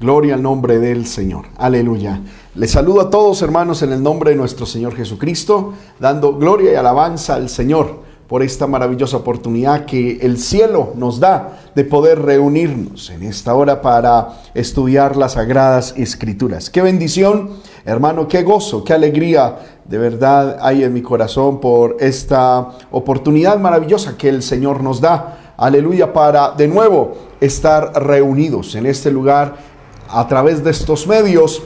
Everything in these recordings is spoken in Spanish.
Gloria al nombre del Señor. Aleluya. Les saludo a todos hermanos en el nombre de nuestro Señor Jesucristo, dando gloria y alabanza al Señor por esta maravillosa oportunidad que el cielo nos da de poder reunirnos en esta hora para estudiar las sagradas escrituras. Qué bendición, hermano, qué gozo, qué alegría de verdad hay en mi corazón por esta oportunidad maravillosa que el Señor nos da. Aleluya, para de nuevo estar reunidos en este lugar a través de estos medios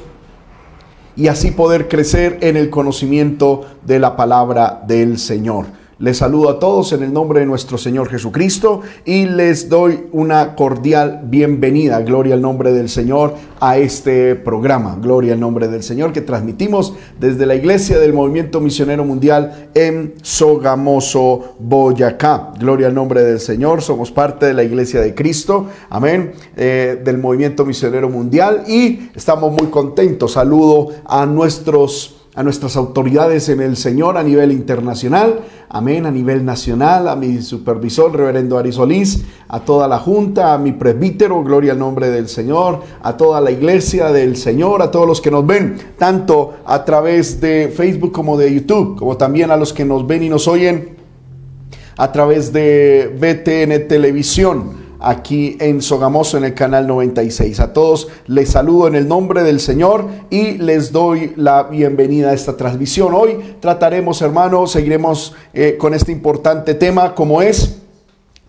y así poder crecer en el conocimiento de la palabra del Señor. Les saludo a todos en el nombre de nuestro Señor Jesucristo y les doy una cordial bienvenida, gloria al nombre del Señor, a este programa, gloria al nombre del Señor, que transmitimos desde la Iglesia del Movimiento Misionero Mundial en Sogamoso, Boyacá. Gloria al nombre del Señor, somos parte de la Iglesia de Cristo, amén, eh, del Movimiento Misionero Mundial y estamos muy contentos. Saludo a nuestros a nuestras autoridades en el Señor a nivel internacional, amén, a nivel nacional, a mi supervisor, reverendo Ari Solís, a toda la junta, a mi presbítero, gloria al nombre del Señor, a toda la iglesia del Señor, a todos los que nos ven, tanto a través de Facebook como de YouTube, como también a los que nos ven y nos oyen a través de BTN Televisión aquí en Sogamoso en el canal 96. A todos les saludo en el nombre del Señor y les doy la bienvenida a esta transmisión. Hoy trataremos, hermanos, seguiremos eh, con este importante tema como es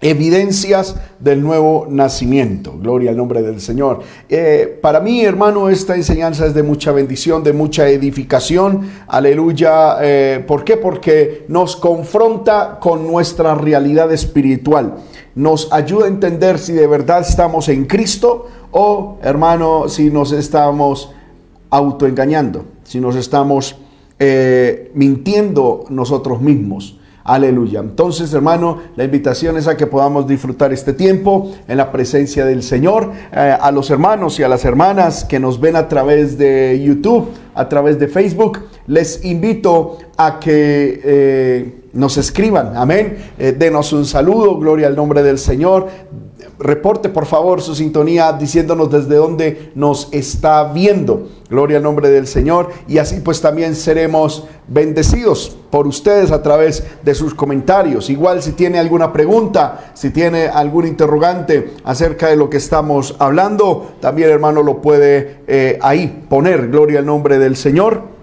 evidencias del nuevo nacimiento. Gloria al nombre del Señor. Eh, para mí, hermano, esta enseñanza es de mucha bendición, de mucha edificación. Aleluya. Eh, ¿Por qué? Porque nos confronta con nuestra realidad espiritual nos ayuda a entender si de verdad estamos en Cristo o, hermano, si nos estamos autoengañando, si nos estamos eh, mintiendo nosotros mismos. Aleluya. Entonces, hermano, la invitación es a que podamos disfrutar este tiempo en la presencia del Señor. Eh, a los hermanos y a las hermanas que nos ven a través de YouTube, a través de Facebook, les invito a que eh, nos escriban. Amén. Eh, denos un saludo. Gloria al nombre del Señor reporte por favor su sintonía diciéndonos desde dónde nos está viendo. Gloria al nombre del Señor. Y así pues también seremos bendecidos por ustedes a través de sus comentarios. Igual si tiene alguna pregunta, si tiene algún interrogante acerca de lo que estamos hablando, también hermano lo puede eh, ahí poner. Gloria al nombre del Señor.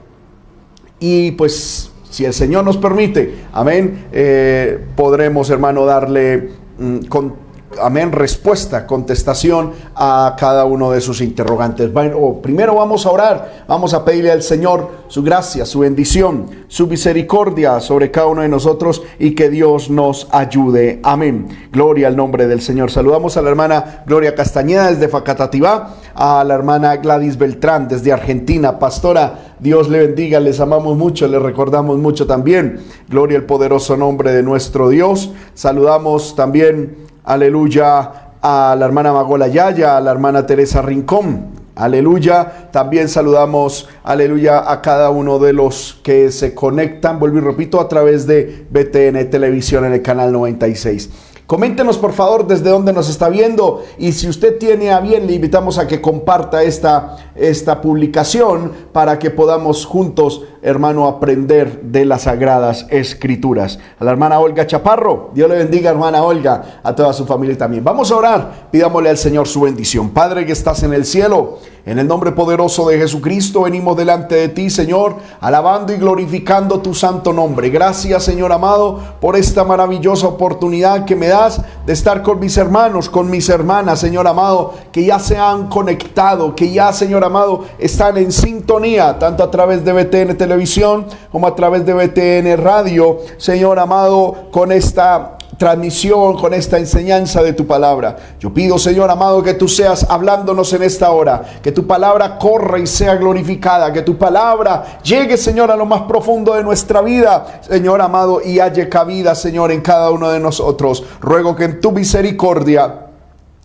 Y pues si el Señor nos permite, amén, eh, podremos hermano darle mm, con amén, respuesta, contestación a cada uno de sus interrogantes. Bueno, primero vamos a orar, vamos a pedirle al Señor su gracia, su bendición, su misericordia sobre cada uno de nosotros y que Dios nos ayude. Amén. Gloria al nombre del Señor. Saludamos a la hermana Gloria Castañeda desde Facatativá, a la hermana Gladys Beltrán desde Argentina. Pastora, Dios le bendiga, les amamos mucho, les recordamos mucho también. Gloria al poderoso nombre de nuestro Dios. Saludamos también aleluya, a la hermana Magola Yaya, a la hermana Teresa Rincón, aleluya. También saludamos, aleluya, a cada uno de los que se conectan, vuelvo y repito, a través de BTN Televisión en el canal 96. Coméntenos por favor desde dónde nos está viendo y si usted tiene a bien le invitamos a que comparta esta, esta publicación para que podamos juntos, hermano, aprender de las sagradas escrituras. A la hermana Olga Chaparro, Dios le bendiga hermana Olga, a toda su familia también. Vamos a orar, pidámosle al Señor su bendición. Padre que estás en el cielo, en el nombre poderoso de Jesucristo venimos delante de ti, Señor, alabando y glorificando tu santo nombre. Gracias, Señor amado, por esta maravillosa oportunidad que me das de estar con mis hermanos, con mis hermanas, Señor amado, que ya se han conectado, que ya, Señor amado, están en sintonía, tanto a través de BTN Televisión como a través de BTN Radio, Señor amado, con esta transmisión, con esta enseñanza de tu palabra. Yo pido, Señor amado, que tú seas hablándonos en esta hora, que tu palabra corra y sea glorificada, que tu palabra llegue, Señor, a lo más profundo de nuestra vida, Señor amado, y haya cabida, Señor, en cada uno de nosotros. Ruego que en tu misericordia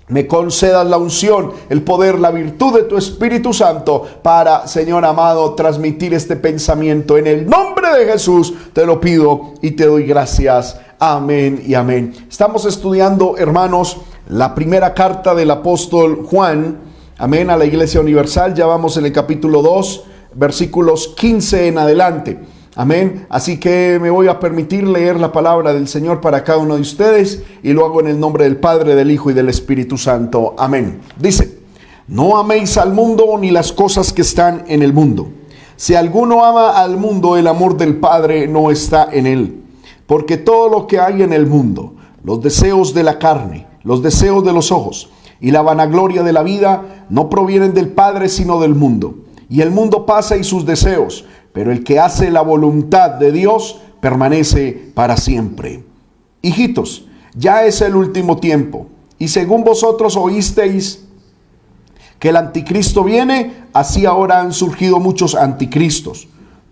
me concedas la unción, el poder, la virtud de tu Espíritu Santo para, Señor amado, transmitir este pensamiento. En el nombre de Jesús te lo pido y te doy gracias. Amén y amén. Estamos estudiando, hermanos, la primera carta del apóstol Juan amén, a la Iglesia Universal. Ya vamos en el capítulo 2, versículos 15 en adelante. Amén. Así que me voy a permitir leer la palabra del Señor para cada uno de ustedes y lo hago en el nombre del Padre, del Hijo y del Espíritu Santo. Amén. Dice, no améis al mundo ni las cosas que están en el mundo. Si alguno ama al mundo, el amor del Padre no está en él. Porque todo lo que hay en el mundo, los deseos de la carne, los deseos de los ojos y la vanagloria de la vida, no provienen del Padre sino del mundo. Y el mundo pasa y sus deseos pero el que hace la voluntad de Dios permanece para siempre. Hijitos, ya es el último tiempo, y según vosotros oísteis que el anticristo viene, así ahora han surgido muchos anticristos.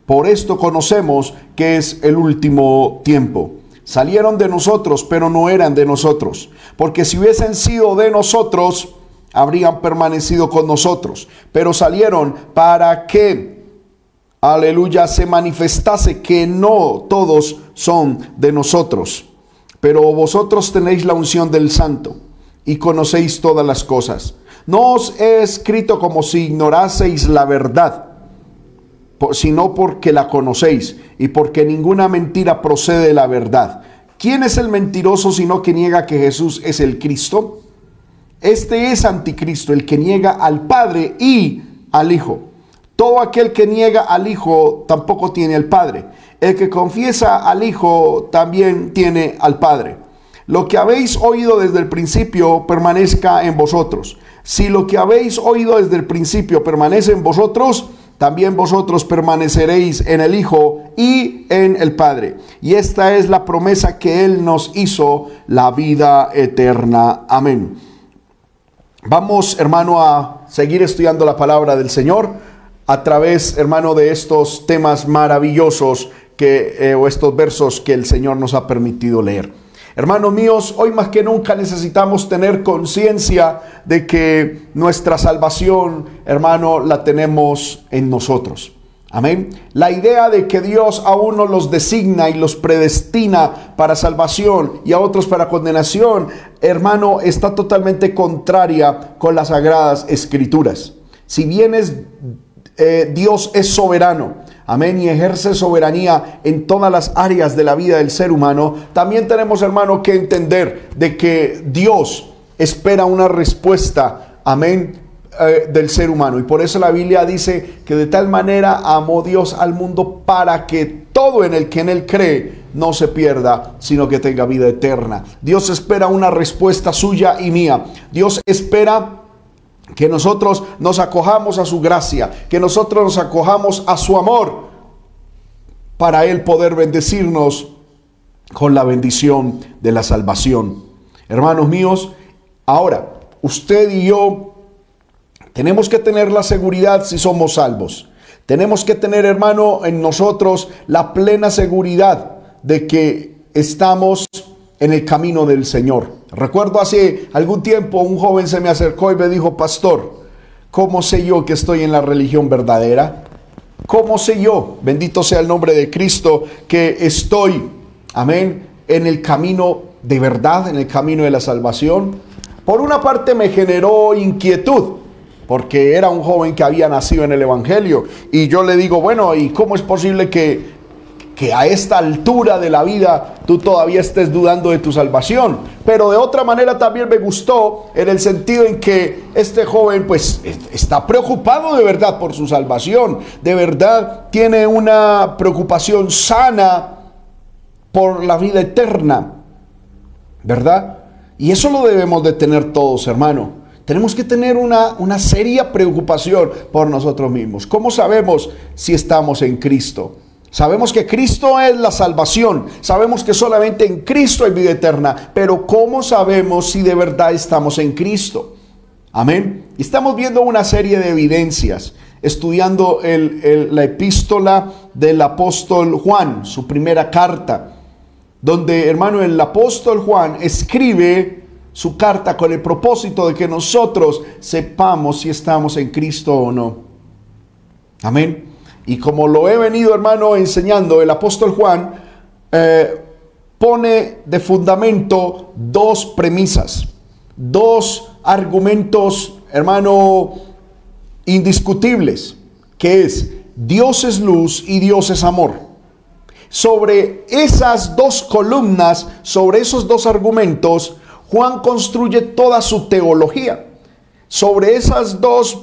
Por esto conocemos que es el último tiempo. Salieron de nosotros, pero no eran de nosotros, porque si hubiesen sido de nosotros, habrían permanecido con nosotros, pero salieron para que aleluya, se manifestase que no todos son de nosotros, pero vosotros tenéis la unción del santo y conocéis todas las cosas. No os he escrito como si ignoraseis la verdad, sino porque la conocéis y porque ninguna mentira procede de la verdad. ¿Quién es el mentiroso sino que niega que Jesús es el Cristo? Este es anticristo, el que niega al Padre y al Hijo. Todo aquel que niega al Hijo tampoco tiene al Padre. El que confiesa al Hijo también tiene al Padre. Lo que habéis oído desde el principio permanezca en vosotros. Si lo que habéis oído desde el principio permanece en vosotros, también vosotros permaneceréis en el Hijo y en el Padre. Y esta es la promesa que Él nos hizo, la vida eterna. Amén. Vamos, hermano, a seguir estudiando la palabra del Señor a través, hermano, de estos temas maravillosos que, eh, o estos versos que el Señor nos ha permitido leer. Hermanos míos, hoy más que nunca necesitamos tener conciencia de que nuestra salvación, hermano, la tenemos en nosotros. Amén. La idea de que Dios a unos los designa y los predestina para salvación y a otros para condenación, hermano, está totalmente contraria con las sagradas escrituras. Si bien es eh, Dios es soberano. Amén. Y ejerce soberanía en todas las áreas de la vida del ser humano. También tenemos, hermano, que entender de que Dios espera una respuesta. Amén. Eh, del ser humano. Y por eso la Biblia dice que de tal manera amó Dios al mundo para que todo en el que en él cree no se pierda, sino que tenga vida eterna. Dios espera una respuesta suya y mía. Dios espera que nosotros nos acojamos a su gracia, que nosotros nos acojamos a su amor, para Él poder bendecirnos con la bendición de la salvación. Hermanos míos, ahora, usted y yo tenemos que tener la seguridad si somos salvos. Tenemos que tener, hermano, en nosotros la plena seguridad de que estamos en el camino del Señor. Recuerdo hace algún tiempo un joven se me acercó y me dijo, pastor, ¿cómo sé yo que estoy en la religión verdadera? ¿Cómo sé yo, bendito sea el nombre de Cristo, que estoy, amén, en el camino de verdad, en el camino de la salvación? Por una parte me generó inquietud, porque era un joven que había nacido en el Evangelio. Y yo le digo, bueno, ¿y cómo es posible que que a esta altura de la vida tú todavía estés dudando de tu salvación. Pero de otra manera también me gustó en el sentido en que este joven pues está preocupado de verdad por su salvación. De verdad tiene una preocupación sana por la vida eterna. ¿Verdad? Y eso lo debemos de tener todos, hermano. Tenemos que tener una, una seria preocupación por nosotros mismos. ¿Cómo sabemos si estamos en Cristo? Sabemos que Cristo es la salvación. Sabemos que solamente en Cristo hay vida eterna. Pero ¿cómo sabemos si de verdad estamos en Cristo? Amén. Estamos viendo una serie de evidencias, estudiando la epístola del apóstol Juan, su primera carta, donde, hermano, el apóstol Juan escribe su carta con el propósito de que nosotros sepamos si estamos en Cristo o no. Amén. Y como lo he venido, hermano, enseñando, el apóstol Juan eh, pone de fundamento dos premisas, dos argumentos hermano, indiscutibles, que es Dios es luz y Dios es amor. Sobre esas dos columnas, sobre esos dos argumentos, Juan construye toda su teología. Sobre esas dos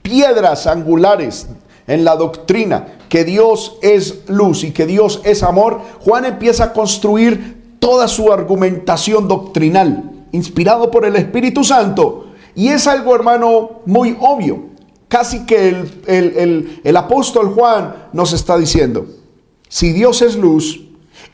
piedras angulares en la doctrina, que Dios es luz y que Dios es amor, Juan empieza a construir toda su argumentación doctrinal, inspirado por el Espíritu Santo. Y es algo, hermano, muy obvio. Casi que el, el apóstol Juan nos está diciendo, si Dios es luz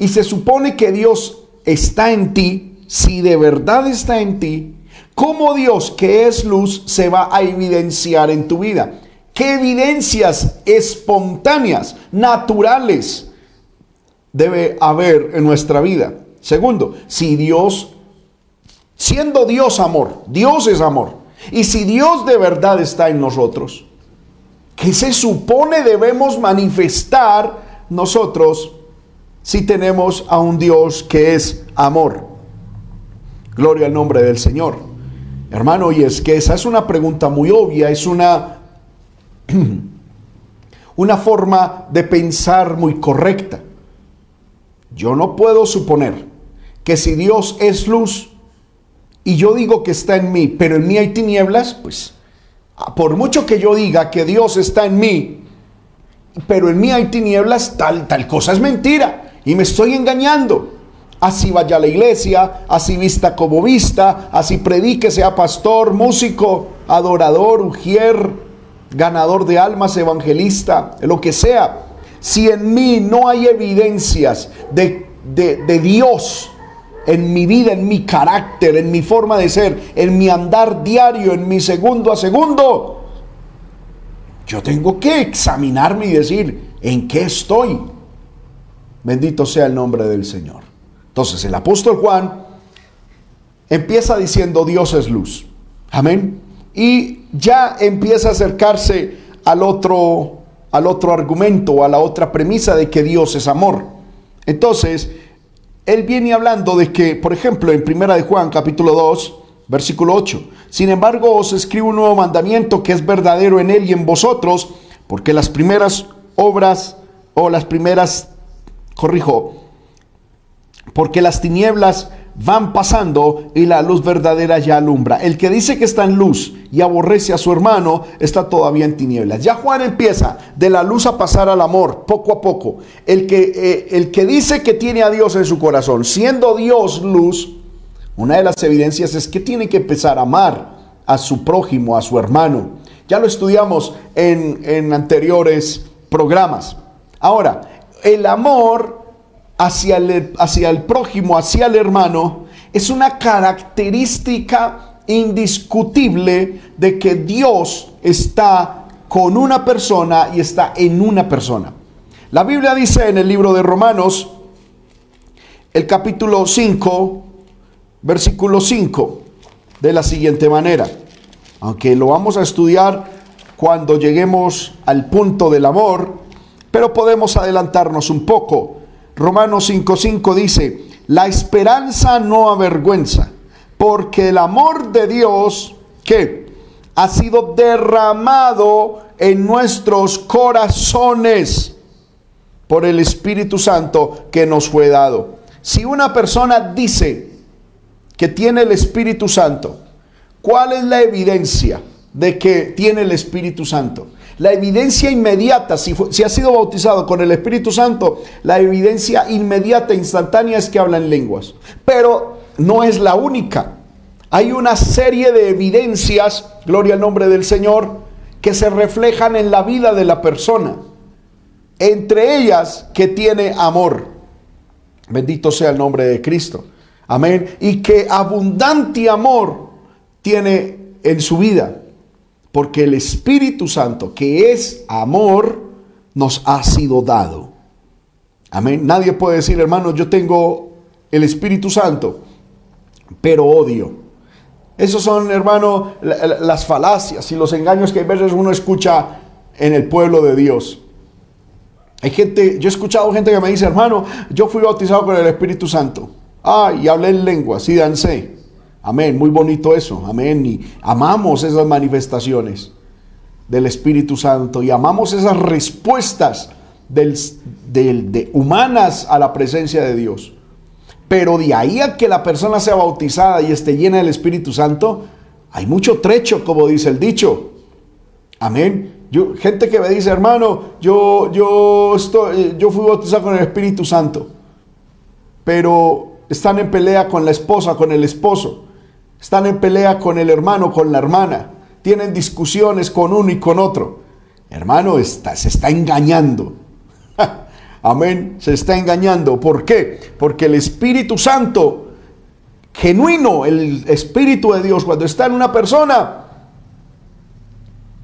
y se supone que Dios está en ti, si de verdad está en ti, ¿cómo Dios que es luz se va a evidenciar en tu vida? ¿Qué evidencias espontáneas, naturales debe haber en nuestra vida? Segundo, si Dios, siendo Dios amor, Dios es amor, y si Dios de verdad está en nosotros, ¿qué se supone debemos manifestar nosotros si tenemos a un Dios que es amor? Gloria al nombre del Señor. Hermano, y es que esa es una pregunta muy obvia, es una una forma de pensar muy correcta. Yo no puedo suponer que si Dios es luz y yo digo que está en mí, pero en mí hay tinieblas, pues por mucho que yo diga que Dios está en mí, pero en mí hay tinieblas, tal, tal cosa es mentira y me estoy engañando. Así vaya a la iglesia, así vista como vista, así predique, sea pastor, músico, adorador, ujier, ganador de almas, evangelista, lo que sea, si en mí no hay evidencias de, de, Dios en mi vida, en mi carácter, en mi forma de ser, en mi andar diario, en mi segundo a segundo, yo tengo que examinarme y decir, ¿en qué estoy? Bendito sea el nombre del Señor. Entonces el apóstol Juan empieza diciendo, Dios es luz. Amén y ya empieza a acercarse al otro, al otro argumento, a la otra premisa de que Dios es amor. Entonces, él viene hablando de que, por ejemplo, en Primera de Juan, capítulo 2, versículo 8, sin embargo os escribo un nuevo mandamiento que es verdadero en él y en vosotros, porque las primeras obras o las primeras, corrijo, porque las tinieblas van pasando y la luz verdadera ya alumbra. El que dice que está en luz y aborrece a su hermano está todavía en tinieblas. Ya Juan empieza de la luz a pasar al amor, poco a poco. El que, eh, el que dice que tiene a Dios en su corazón, siendo Dios luz, una de las evidencias es que tiene que empezar a amar a su prójimo, a su hermano. Ya lo estudiamos en, en anteriores programas. Ahora, el amor hacia el, hacia el prójimo, hacia el hermano, es una característica indiscutible de que Dios está con una persona y está en una persona. La Biblia dice en el libro de Romanos, el capítulo 5, versículo 5, de la siguiente manera, aunque lo vamos a estudiar cuando lleguemos al punto del amor, pero podemos adelantarnos un poco. Romanos 5:5 dice, la esperanza no avergüenza, porque el amor de Dios, que ha sido derramado en nuestros corazones por el Espíritu Santo que nos fue dado. Si una persona dice que tiene el Espíritu Santo, ¿cuál es la evidencia de que tiene el Espíritu Santo? La evidencia inmediata, si, ha sido bautizado con el Espíritu Santo, la evidencia inmediata, instantánea es que habla en lenguas. Pero no es la única. Hay una serie de evidencias, gloria al nombre del Señor, que se reflejan en la vida de la persona. Entre ellas que tiene amor. Bendito sea el nombre de Cristo. Amén. Y que abundante amor tiene en su vida. Porque el Espíritu Santo, que es amor, nos ha sido dado. Amén. Nadie puede decir, hermano, yo tengo el Espíritu Santo, pero odio. Esos son, hermano, las falacias y los engaños que a veces uno escucha en el pueblo de Dios. Hay gente, yo he escuchado gente que me dice, hermano, yo fui bautizado con el Espíritu Santo. Ah, y hablé en lenguas y dancé. Amén, muy bonito eso, amén. Y amamos esas manifestaciones del Espíritu Santo y amamos esas respuestas del, de humanas a la presencia de Dios. Pero de ahí a que la persona sea bautizada y esté llena del Espíritu Santo, hay mucho trecho, como dice el dicho. Amén. Yo, gente que me dice, hermano, yo, yo, estoy, yo fui bautizado con el Espíritu Santo, pero están en pelea con la esposa, con el esposo, están en pelea con el hermano, con la hermana, tienen discusiones con uno y con otro. Hermano, se está engañando. Amén, se está engañando. ¿Por qué? Porque el Espíritu Santo, genuino, el Espíritu de Dios, cuando está en una persona,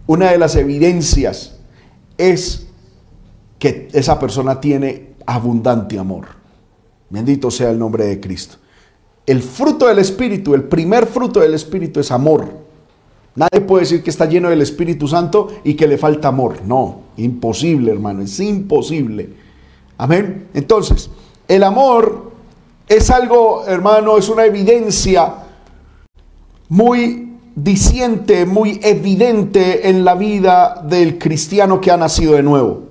una de las evidencias es que esa persona tiene abundante amor. Bendito sea el nombre de Cristo. El fruto del Espíritu, el primer fruto del Espíritu es amor. Nadie puede decir que está lleno del Espíritu Santo y que le falta amor. No, imposible, hermano, es imposible. Amén. Entonces, el amor es algo, hermano, es una evidencia muy diciente, muy evidente en la vida del cristiano que ha nacido de nuevo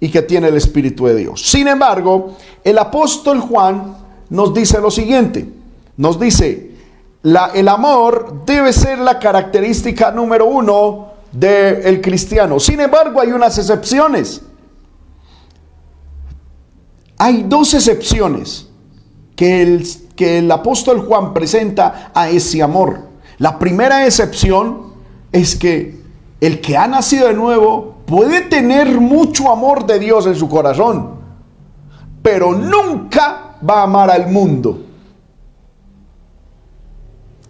y que tiene el Espíritu de Dios. Sin embargo, el apóstol Juan nos dice lo siguiente, nos dice, el amor debe ser la característica número uno del cristiano. Sin embargo, hay unas excepciones. Hay dos excepciones que el, que el apóstol Juan presenta a ese amor. La primera excepción es que el que ha nacido de nuevo puede tener mucho amor de Dios en su corazón, pero nunca va a amar al mundo.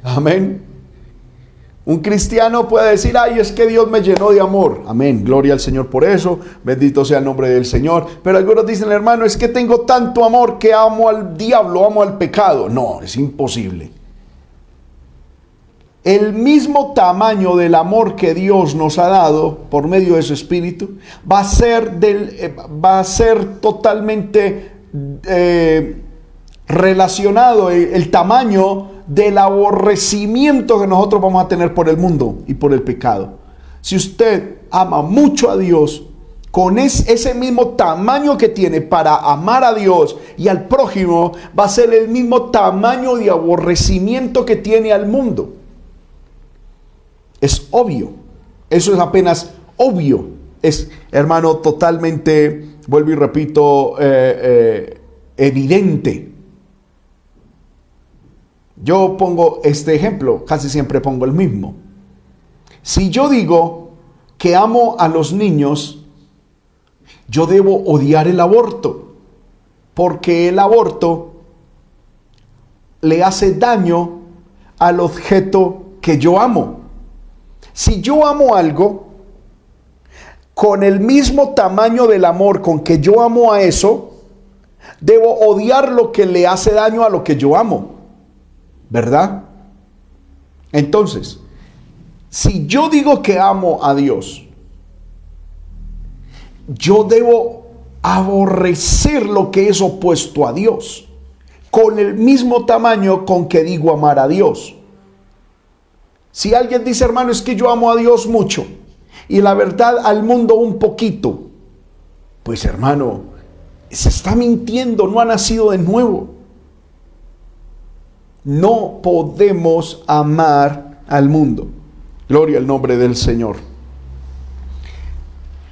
Amén. Un cristiano puede decir, ay, es que Dios me llenó de amor. Amén. Gloria al Señor por eso. Bendito sea el nombre del Señor. Pero algunos dicen, hermano, es que tengo tanto amor que amo al diablo, amo al pecado. No, es imposible el mismo tamaño del amor que Dios nos ha dado por medio de su Espíritu va a ser, del, eh, va a ser totalmente eh, relacionado el, el, tamaño del aborrecimiento que nosotros vamos a tener por el mundo y por el pecado. Si usted ama mucho a Dios, con ese mismo tamaño que tiene para amar a Dios y al prójimo, va a ser el mismo tamaño de aborrecimiento que tiene al mundo. Es obvio. Eso es apenas obvio. Es, hermano, totalmente, vuelvo y repito, eh, eh, evidente. Yo pongo este ejemplo, casi siempre pongo el mismo. Si yo digo que amo a los niños, yo debo odiar el aborto, porque el aborto le hace daño al objeto que yo amo. Si yo amo algo, con el mismo tamaño del amor con que yo amo a eso, debo odiar lo que le hace daño a lo que yo amo. ¿Verdad? Entonces, si yo digo que amo a Dios, yo debo aborrecer lo que es opuesto a Dios, con el mismo tamaño con que digo amar a Dios. Si alguien dice, hermano, es que yo amo a Dios mucho y la verdad al mundo un poquito, pues hermano, se está mintiendo, no ha nacido de nuevo. No podemos amar al mundo. Gloria al nombre del Señor.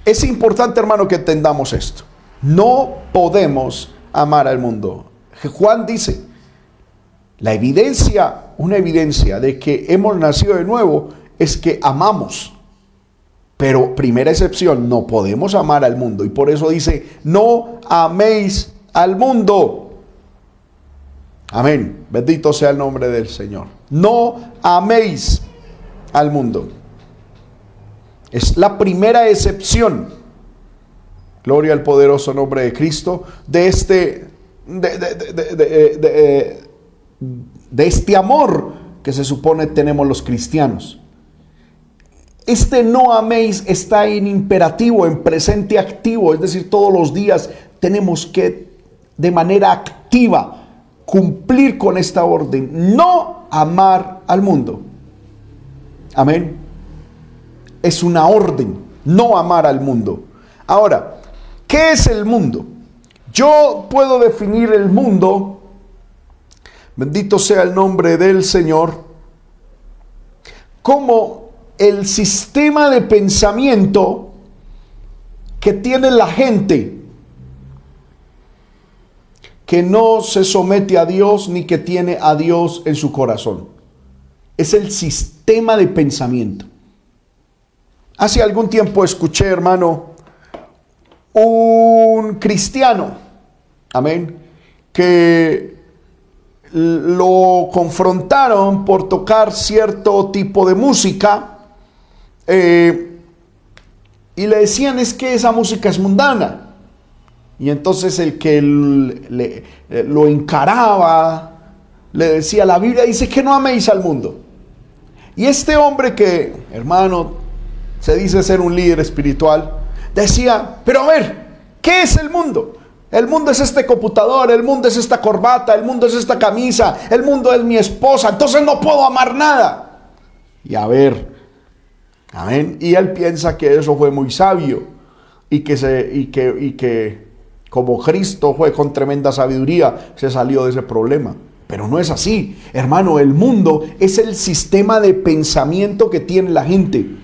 Es importante, hermano, que entendamos esto. No podemos amar al mundo. Juan dice, la evidencia, una evidencia de que hemos nacido de nuevo es que amamos. Pero primera excepción, no podemos amar al mundo. Y por eso dice, no améis al mundo. Amén. Bendito sea el nombre del Señor. No améis al mundo. Es la primera excepción. Gloria al poderoso nombre de Cristo. De este, de, de, de este amor que se supone tenemos los cristianos. Este no améis está en imperativo, en presente activo, es decir, todos los días tenemos que de manera activa, cumplir con esta orden, no amar al mundo. Amén. Es una orden, no amar al mundo. Ahora, ¿qué es el mundo? Yo puedo definir el mundo, bendito sea el nombre del Señor, como el sistema de pensamiento que tiene la gente que no se somete a Dios ni que tiene a Dios en su corazón. Es el sistema de pensamiento. Hace algún tiempo escuché, hermano, un cristiano, amén, que lo confrontaron por tocar cierto tipo de música eh, y le decían es que esa música es mundana. Y entonces el que le, eh, lo encaraba le decía, la Biblia dice que no améis al mundo. Y este hombre que, hermano, se dice ser un líder espiritual, decía, pero a ver, ¿qué es el mundo? El mundo es este computador, el mundo es esta corbata, el mundo es esta camisa, el mundo es mi esposa, entonces no puedo amar nada. Y a ver, amén. Y él piensa que eso fue muy sabio y que, se, y que, y que como Cristo fue con tremenda sabiduría, se salió de ese problema. Pero no es así. Hermano, el mundo es el sistema de pensamiento que tiene la gente.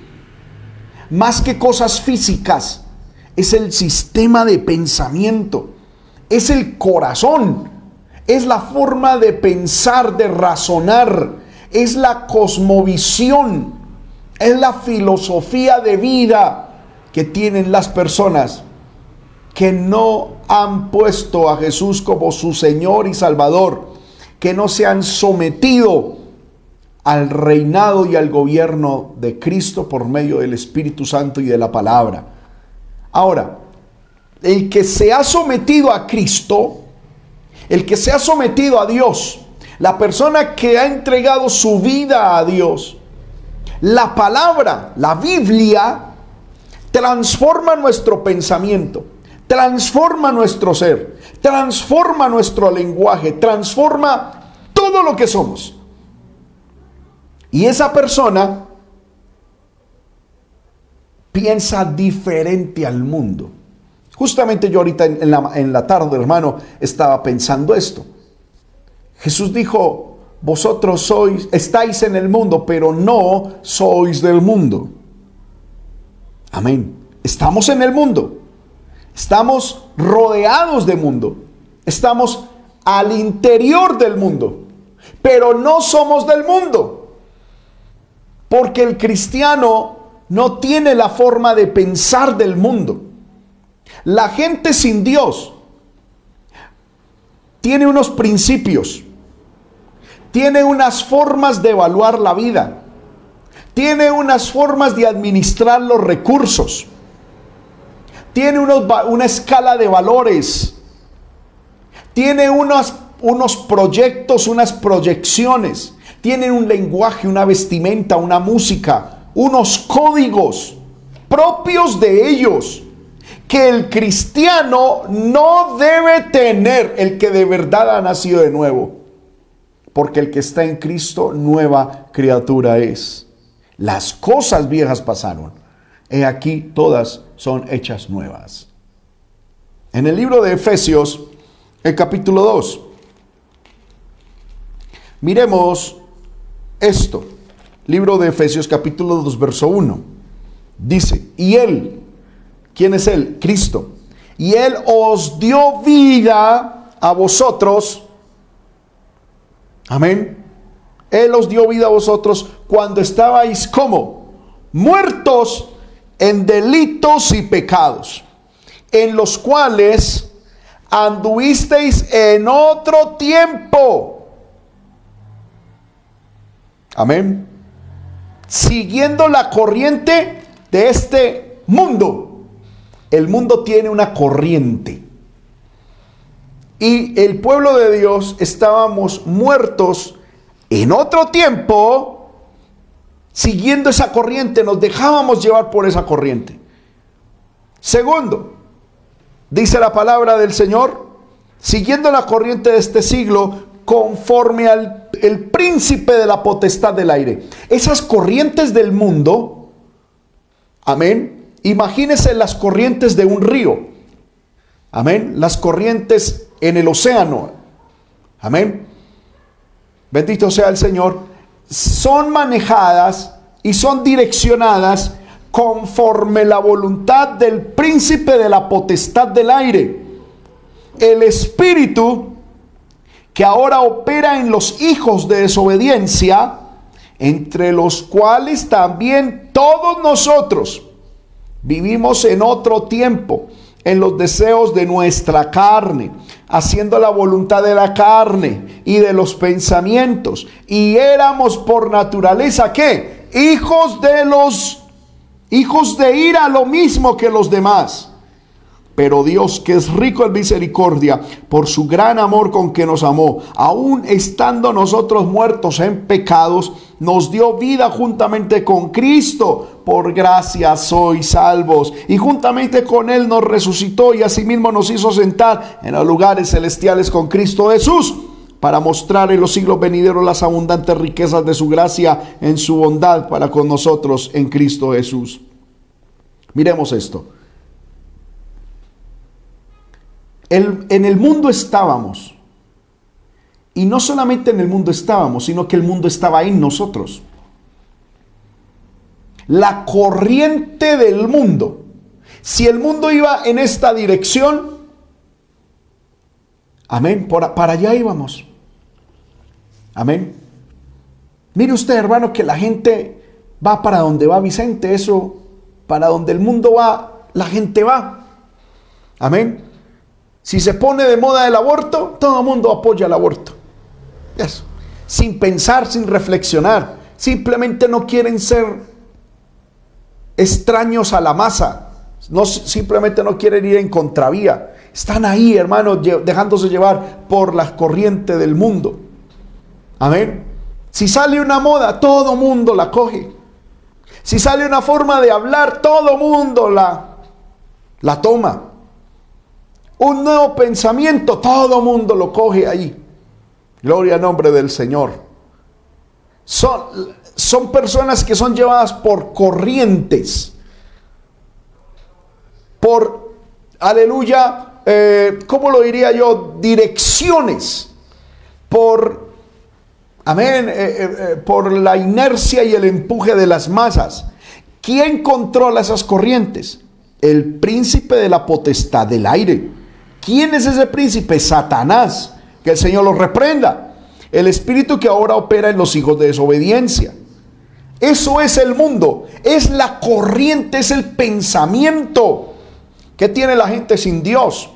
Más que cosas físicas, es el sistema de pensamiento. Es el corazón. Es la forma de pensar, de razonar. Es la cosmovisión. Es la filosofía de vida que tienen las personas que no han puesto a Jesús como su Señor y Salvador, que no se han sometido al reinado y al gobierno de Cristo por medio del Espíritu Santo y de la palabra. Ahora, el que se ha sometido a Cristo, el que se ha sometido a Dios, la persona que ha entregado su vida a Dios, la palabra, la Biblia, transforma nuestro pensamiento transforma nuestro ser, transforma nuestro lenguaje, transforma todo lo que somos. Y esa persona piensa diferente al mundo. Justamente yo ahorita en la, en la tarde, hermano, estaba pensando esto. Jesús dijo, vosotros sois, estáis en el mundo, pero no sois del mundo. Amén. Estamos en el mundo, Estamos rodeados de mundo. Estamos al interior del mundo. Pero no somos del mundo. Porque el cristiano no tiene la forma de pensar del mundo. La gente sin Dios tiene unos principios, tiene unas formas de evaluar la vida, tiene unas formas de administrar los recursos tiene una escala de valores, tiene unos, unos proyectos, unas proyecciones, tiene un lenguaje, una vestimenta, una música, unos códigos propios de ellos que el cristiano no debe tener, el que de verdad ha nacido de nuevo. Porque el que está en Cristo, nueva criatura es. Las cosas viejas pasaron. He aquí todas son hechas nuevas. En el libro de Efesios, el capítulo 2, miremos esto. Libro de Efesios capítulo 2, verso 1. Dice, y Él, ¿quién es Él? Cristo. Y Él os dio vida a vosotros. Amén. Él os dio vida a vosotros cuando estabais como muertos en delitos y pecados, en los cuales anduvisteis en otro tiempo. Amén. Siguiendo la corriente de este mundo. El mundo tiene una corriente. Y el pueblo de Dios estábamos muertos en otro tiempo siguiendo esa corriente, nos dejábamos llevar por esa corriente. Segundo, dice la palabra del Señor, siguiendo la corriente de este siglo, conforme al el príncipe de la potestad del aire. Esas corrientes del mundo, amén. Imagínense las corrientes de un río, amén. Las corrientes en el océano, amén. Bendito sea el Señor. Son manejadas y son direccionadas conforme la voluntad del príncipe de la potestad del aire. El espíritu que ahora opera en los hijos de desobediencia, entre los cuales también todos nosotros vivimos en otro tiempo, en los deseos de nuestra carne, haciendo la voluntad de la carne y de los pensamientos. Y éramos por naturaleza, ¿qué? Hijos de los, hijos de ira, lo mismo que los demás. Pero Dios, que es rico en misericordia, por su gran amor con que nos amó, aun estando nosotros muertos en pecados, nos dio vida juntamente con Cristo. Por gracia sois salvos. Y juntamente con Él nos resucitó y asimismo nos hizo sentar en los lugares celestiales con Cristo Jesús para mostrar en los siglos venideros las abundantes riquezas de su gracia en su bondad para con nosotros en Cristo Jesús. Miremos esto. En el mundo estábamos. Y no solamente en el mundo estábamos, sino que el mundo estaba en nosotros. La corriente del mundo. Si el mundo iba en esta dirección, amén, para allá íbamos. Amén. Mire usted, hermano, que la gente va para donde va Vicente, eso, para donde el mundo va, la gente va. Amén. Si se pone de moda el aborto, todo el mundo apoya el aborto. Eso. Sin pensar, sin reflexionar. Simplemente no quieren ser extraños a la masa. No, simplemente no quieren ir en contravía. Están ahí, hermanos, dejándose llevar por la corriente del mundo. Amén. Si sale una moda, todo mundo la coge. Si sale una forma de hablar, todo mundo la, la toma un nuevo pensamiento, todo mundo lo coge ahí. Gloria al nombre del Señor. Son, son personas que son llevadas por corrientes, por, aleluya, eh, ¿cómo lo diría yo? Direcciones, por, amén, eh, eh, por la inercia y el empuje de las masas. ¿Quién controla esas corrientes? El príncipe de la potestad del aire. ¿Quién es ese príncipe? Satanás. Que el Señor lo reprenda. El espíritu que ahora opera en los hijos de desobediencia. Eso es el mundo. Es la corriente, es el pensamiento que tiene la gente sin Dios.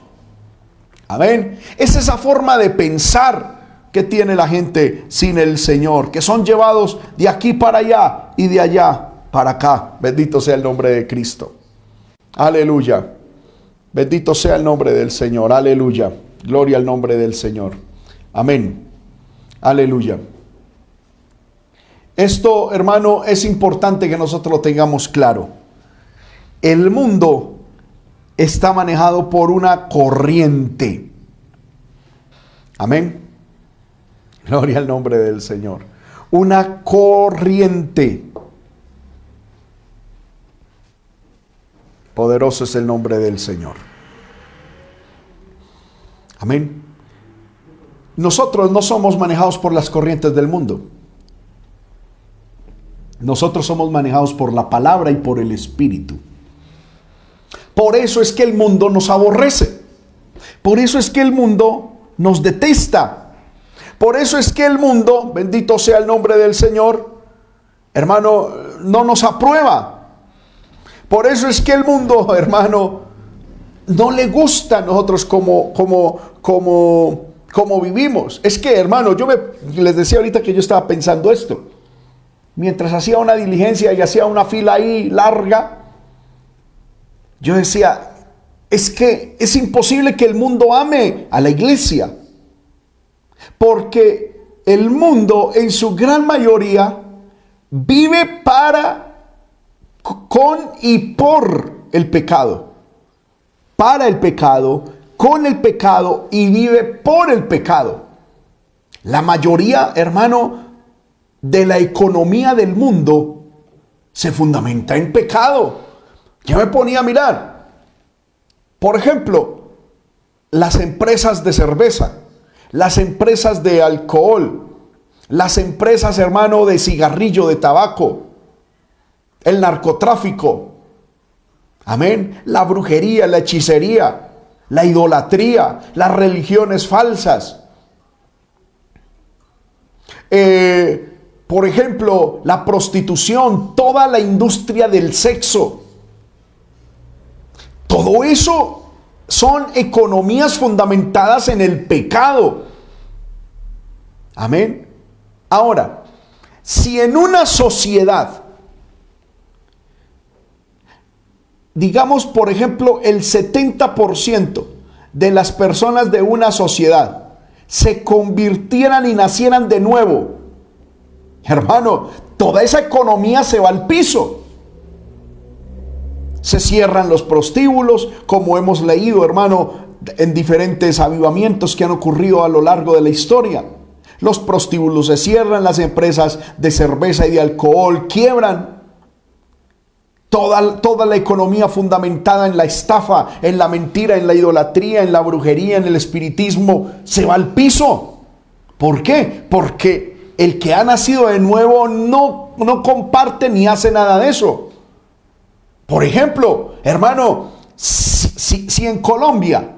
Amén. Es esa forma de pensar que tiene la gente sin el Señor. Que son llevados de aquí para allá y de allá para acá. Bendito sea el nombre de Cristo. Aleluya. Bendito sea el nombre del Señor. Aleluya. Gloria al nombre del Señor. Amén. Aleluya. Esto, hermano, es importante que nosotros lo tengamos claro. El mundo está manejado por una corriente. Amén. Gloria al nombre del Señor. Una corriente. Poderoso es el nombre del Señor. Amén. Nosotros no somos manejados por las corrientes del mundo. Nosotros somos manejados por la palabra y por el Espíritu. Por eso es que el mundo nos aborrece. Por eso es que el mundo nos detesta. Por eso es que el mundo, bendito sea el nombre del Señor, hermano, no nos aprueba. Por eso es que el mundo, hermano, no le gusta a nosotros como, como, como, como vivimos. Es que, hermano, yo les decía ahorita que yo estaba pensando esto. Mientras hacía una diligencia y hacía una fila ahí larga, yo decía, es que es imposible que el mundo ame a la iglesia. Porque el mundo en su gran mayoría vive para con y por el pecado, para el pecado, con el pecado y vive por el pecado. La mayoría, hermano, de la economía del mundo se fundamenta en pecado. Yo me ponía a mirar, por ejemplo, las empresas de cerveza, las empresas de alcohol, las empresas, hermano, de cigarrillo, de tabaco, el narcotráfico, amén, la brujería, la hechicería, la idolatría, las religiones falsas. Eh, por ejemplo, la prostitución, toda la industria del sexo. Todo eso son economías fundamentadas en el pecado. Amén. Ahora, si en una sociedad, digamos por ejemplo el 70% de las personas de una sociedad se convirtieran y nacieran de nuevo, Hermano, toda esa economía se va al piso. Se cierran los prostíbulos, como hemos leído, hermano, en diferentes avivamientos que han ocurrido a lo largo de la historia. Los prostíbulos se cierran, las empresas de cerveza y de alcohol quiebran. Toda, toda, la economía fundamentada en la estafa, en la mentira, en la idolatría, en la brujería, en el espiritismo, se va al piso. ¿Por qué? Porque el que ha nacido de nuevo no, no comparte ni hace nada de eso. Por ejemplo, hermano, si, en Colombia,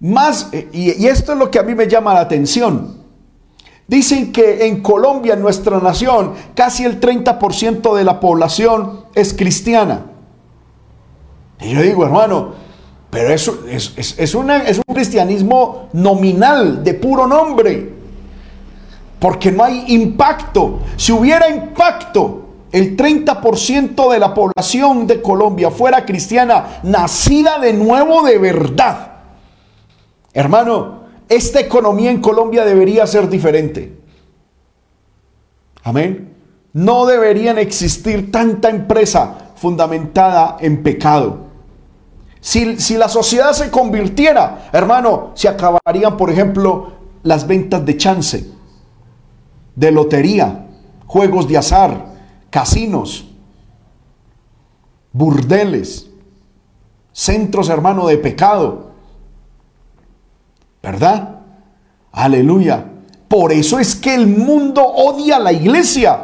más, y, y esto es lo que a mí me llama la atención, Dicen que en Colombia, en nuestra nación, casi el 30% de la población es cristiana. Y yo digo, hermano, pero eso es, es, un cristianismo nominal, de puro nombre porque no hay impacto. Si hubiera impacto, el 30% de la población de Colombia fuera cristiana, nacida de nuevo de verdad. Hermano, esta economía en Colombia debería ser diferente. Amén. No deberían existir tanta empresa fundamentada en pecado. Si, si, la sociedad se convirtiera, hermano, se acabarían, por ejemplo, las ventas de chance de lotería, juegos de azar, casinos, burdeles, centros, hermano, de pecado. ¿Verdad? Aleluya. Por eso es que el mundo odia a la iglesia.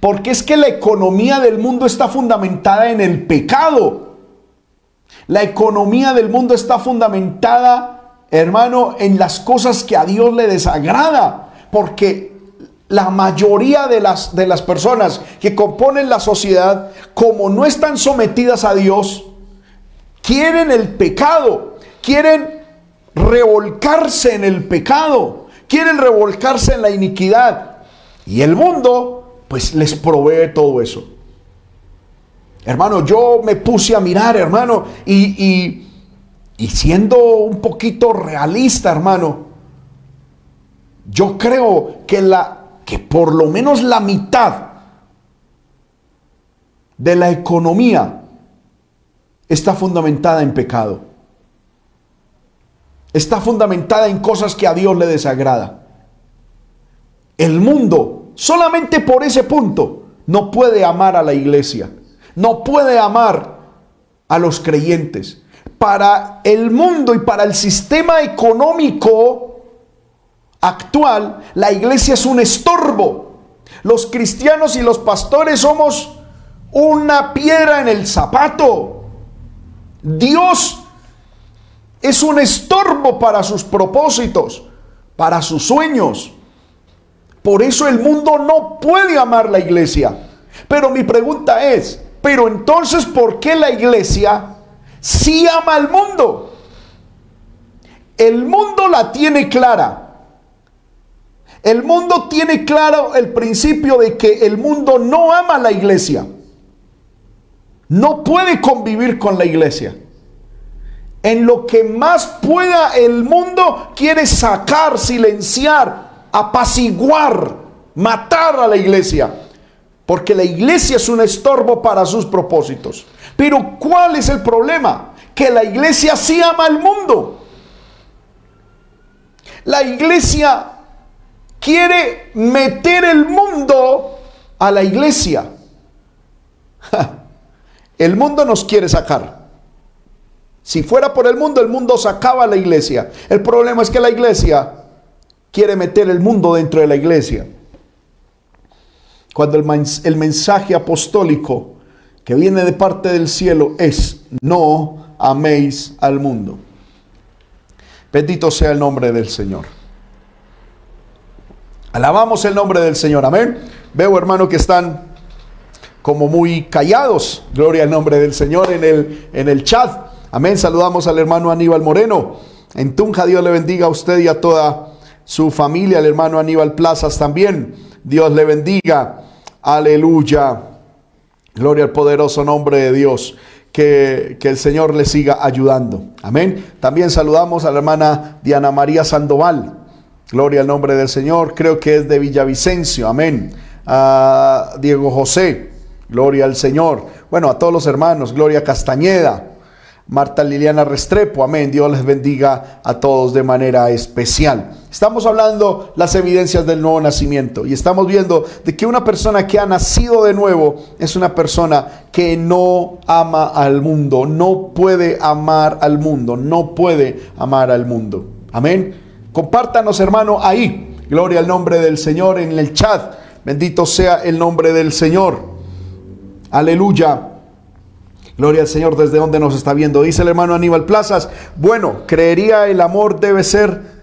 Porque es que la economía del mundo está fundamentada en el pecado. La economía del mundo está fundamentada, hermano, en las cosas que a Dios le desagrada porque la mayoría de las, de las personas que componen la sociedad, como no están sometidas a Dios, quieren el pecado, quieren revolcarse en el pecado, quieren revolcarse en la iniquidad. Y el mundo, pues les provee todo eso. Hermano, yo me puse a mirar, hermano, y, y, siendo un poquito realista, hermano, yo creo que, la, que por lo menos la mitad de la economía está fundamentada en pecado. Está fundamentada en cosas que a Dios le desagrada. El mundo, solamente por ese punto, no puede amar a la iglesia. No puede amar a los creyentes. Para el mundo y para el sistema económico actual, la iglesia es un estorbo. Los cristianos y los pastores somos una piedra en el zapato. Dios es un estorbo para sus propósitos, para sus sueños. Por eso el mundo no puede amar la iglesia. Pero mi pregunta es, pero entonces, ¿por qué la iglesia sí ama al mundo? El mundo la tiene clara. El mundo tiene claro el principio de que el mundo no ama a la iglesia. No puede convivir con la iglesia. En lo que más pueda el mundo quiere sacar, silenciar, apaciguar, matar a la iglesia. Porque la iglesia es un estorbo para sus propósitos. Pero ¿cuál es el problema? Que la iglesia sí ama al mundo. La iglesia quiere meter el mundo a la iglesia. El mundo nos quiere sacar. Si fuera por el mundo, el mundo sacaba a la iglesia. El problema es que la iglesia quiere meter el mundo dentro de la iglesia. Cuando el, mensaje apostólico que viene de parte del cielo es, no améis al mundo. Bendito sea el nombre del Señor. Alabamos el nombre del Señor. Amén. Veo, hermano, que están como muy callados. Gloria al nombre del Señor en el, en el chat. Amén. Saludamos al hermano Aníbal Moreno. En Tunja, Dios le bendiga a usted y a toda su familia. Al hermano Aníbal Plazas también. Dios le bendiga. Aleluya. Gloria al poderoso nombre de Dios. Que, que, el Señor le siga ayudando. Amén. También saludamos a la hermana Diana María Sandoval. Gloria al nombre del Señor. Creo que es de Villavicencio. Amén. A Diego José. Gloria al Señor. Bueno, a todos los hermanos. Gloria Castañeda. Marta Liliana Restrepo, amén. Dios les bendiga a todos de manera especial. Estamos hablando las evidencias del nuevo nacimiento y estamos viendo de que una persona que ha nacido de nuevo es una persona que no ama al mundo, no puede amar al mundo, no puede amar al mundo. Amén. Compártanos, hermano, ahí. Gloria al nombre del Señor en el chat. Bendito sea el nombre del Señor. Aleluya. Gloria al Señor desde donde nos está viendo. Dice el hermano Aníbal Plazas, bueno, creería el amor debe ser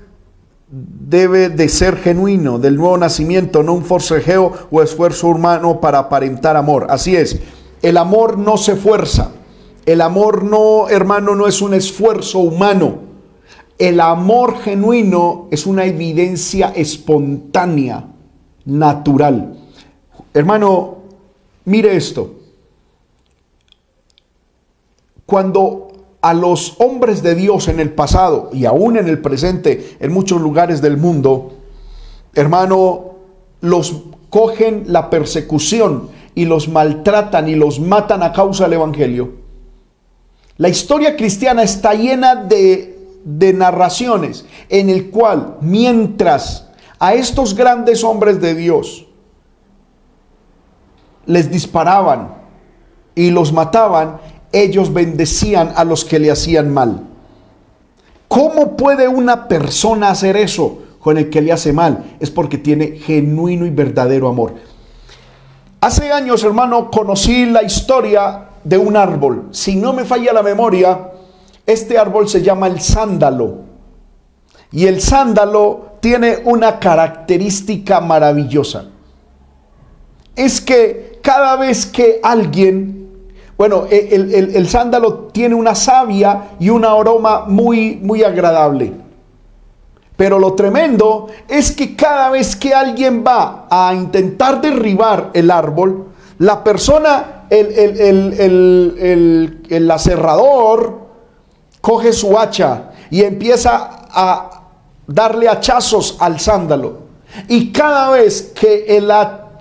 debe de ser genuino, del nuevo nacimiento, no un forcejeo o esfuerzo humano para aparentar amor. Así es, el amor no se fuerza. El amor no, hermano, no es un esfuerzo humano. El amor genuino es una evidencia espontánea, natural. Hermano, mire esto. Cuando a los hombres de Dios en el pasado y aún en el presente en muchos lugares del mundo, hermano, los cogen la persecución y los maltratan y los matan a causa del Evangelio. La historia cristiana está llena de, de narraciones en el cual mientras a estos grandes hombres de Dios les disparaban y los mataban, ellos bendecían a los que le hacían mal. ¿Cómo puede una persona hacer eso con el que le hace mal? Es porque tiene genuino y verdadero amor. Hace años, hermano, conocí la historia de un árbol. Si no me falla la memoria, este árbol se llama el sándalo. Y el sándalo tiene una característica maravillosa. Es que cada vez que alguien bueno, e, el, sándalo tiene una savia y un aroma muy, muy agradable. Pero lo tremendo es que cada vez que alguien va a intentar derribar el árbol, la persona, el, el, el aserrador, coge su hacha y empieza a darle hachazos al sándalo. Y cada vez que el,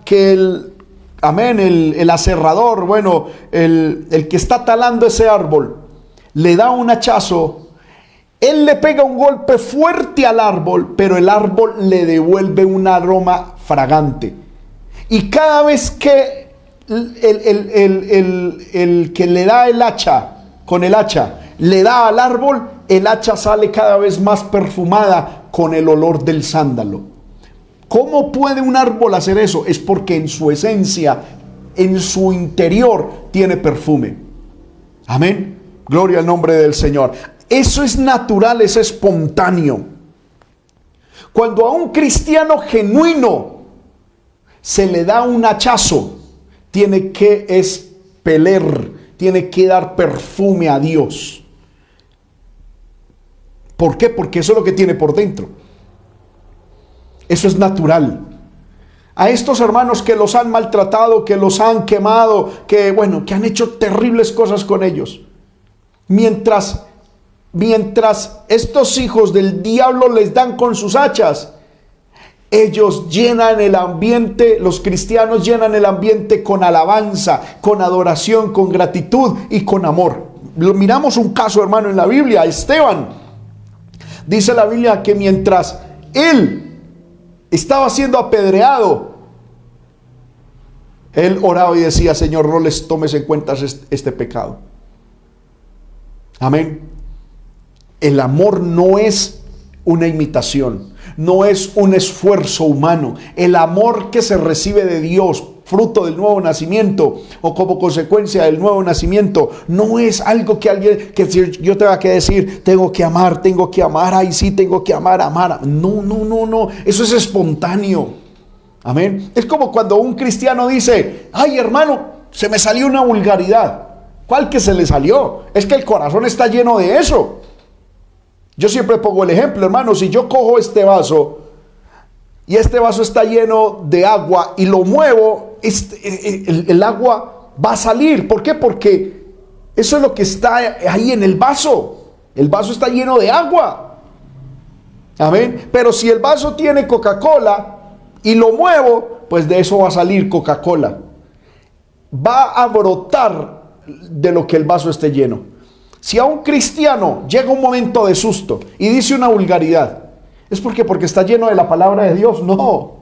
que el amén, el, aserrador, bueno, el, el que está talando ese árbol, le da un hachazo, él le pega un golpe fuerte al árbol, pero el árbol le devuelve un aroma fragante. Y cada vez que el, el, que le da el hacha, con el hacha, le da al árbol, el hacha sale cada vez más perfumada con el olor del sándalo. ¿Cómo puede un árbol hacer eso? Es porque en su esencia, en su interior, tiene perfume. Amén. Gloria al nombre del Señor. Eso es natural, es espontáneo. Cuando a un cristiano genuino se le da un hachazo, tiene que espeler, tiene que dar perfume a Dios. ¿Por qué? Porque eso es lo que tiene por dentro. Eso es natural. A estos hermanos que los han maltratado, que los han quemado, que bueno, que han hecho terribles cosas con ellos. Mientras mientras estos hijos del diablo les dan con sus hachas, ellos llenan el ambiente, los cristianos llenan el ambiente con alabanza, con adoración, con gratitud y con amor. Miramos un caso, hermano, en la Biblia, Esteban. Dice la Biblia que mientras él estaba siendo apedreado, él oraba y decía, Señor, no les tomes en cuenta este pecado. Amén. El amor no es una imitación, no es un esfuerzo humano. El amor que se recibe de Dios, fruto del nuevo nacimiento o como consecuencia del nuevo nacimiento, no es algo que alguien, que yo tenga que decir, tengo que amar, tengo que amar, ay sí, tengo que amar, amar. No, no, no, no, eso es espontáneo. Amén. Es como cuando un cristiano dice, ay hermano, se me salió una vulgaridad. ¿Cuál que se le salió? Es que el corazón está lleno de eso. Yo siempre pongo el ejemplo, hermano, si yo cojo este vaso y este vaso está lleno de agua y lo muevo, este, eh, eh, el, agua va a salir. ¿Por qué? Porque eso es lo que está ahí en el vaso. El vaso está lleno de agua. Amén. Pero si el vaso tiene Coca-Cola y lo muevo, pues de eso va a salir Coca-Cola. Va a brotar de lo que el vaso esté lleno. Si a un cristiano llega un momento de susto y dice una vulgaridad, ¿es porque porque está lleno de la palabra de Dios? No.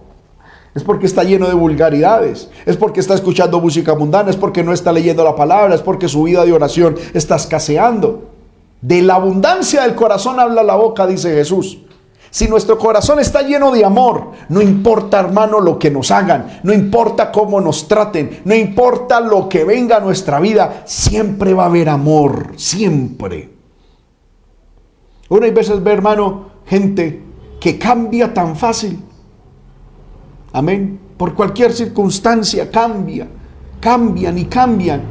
Es porque está lleno de vulgaridades, es porque está escuchando música mundana, es porque no está leyendo la palabra, es porque su vida de oración está escaseando. De la abundancia del corazón habla la boca, dice Jesús. Si nuestro corazón está lleno de amor, no importa hermano lo que nos hagan, no importa cómo nos traten, no importa lo que venga a nuestra vida, siempre va a haber amor, siempre. Una y veces ve hermano gente que cambia tan fácil. Amén. Por cualquier circunstancia cambia, cambian y cambian.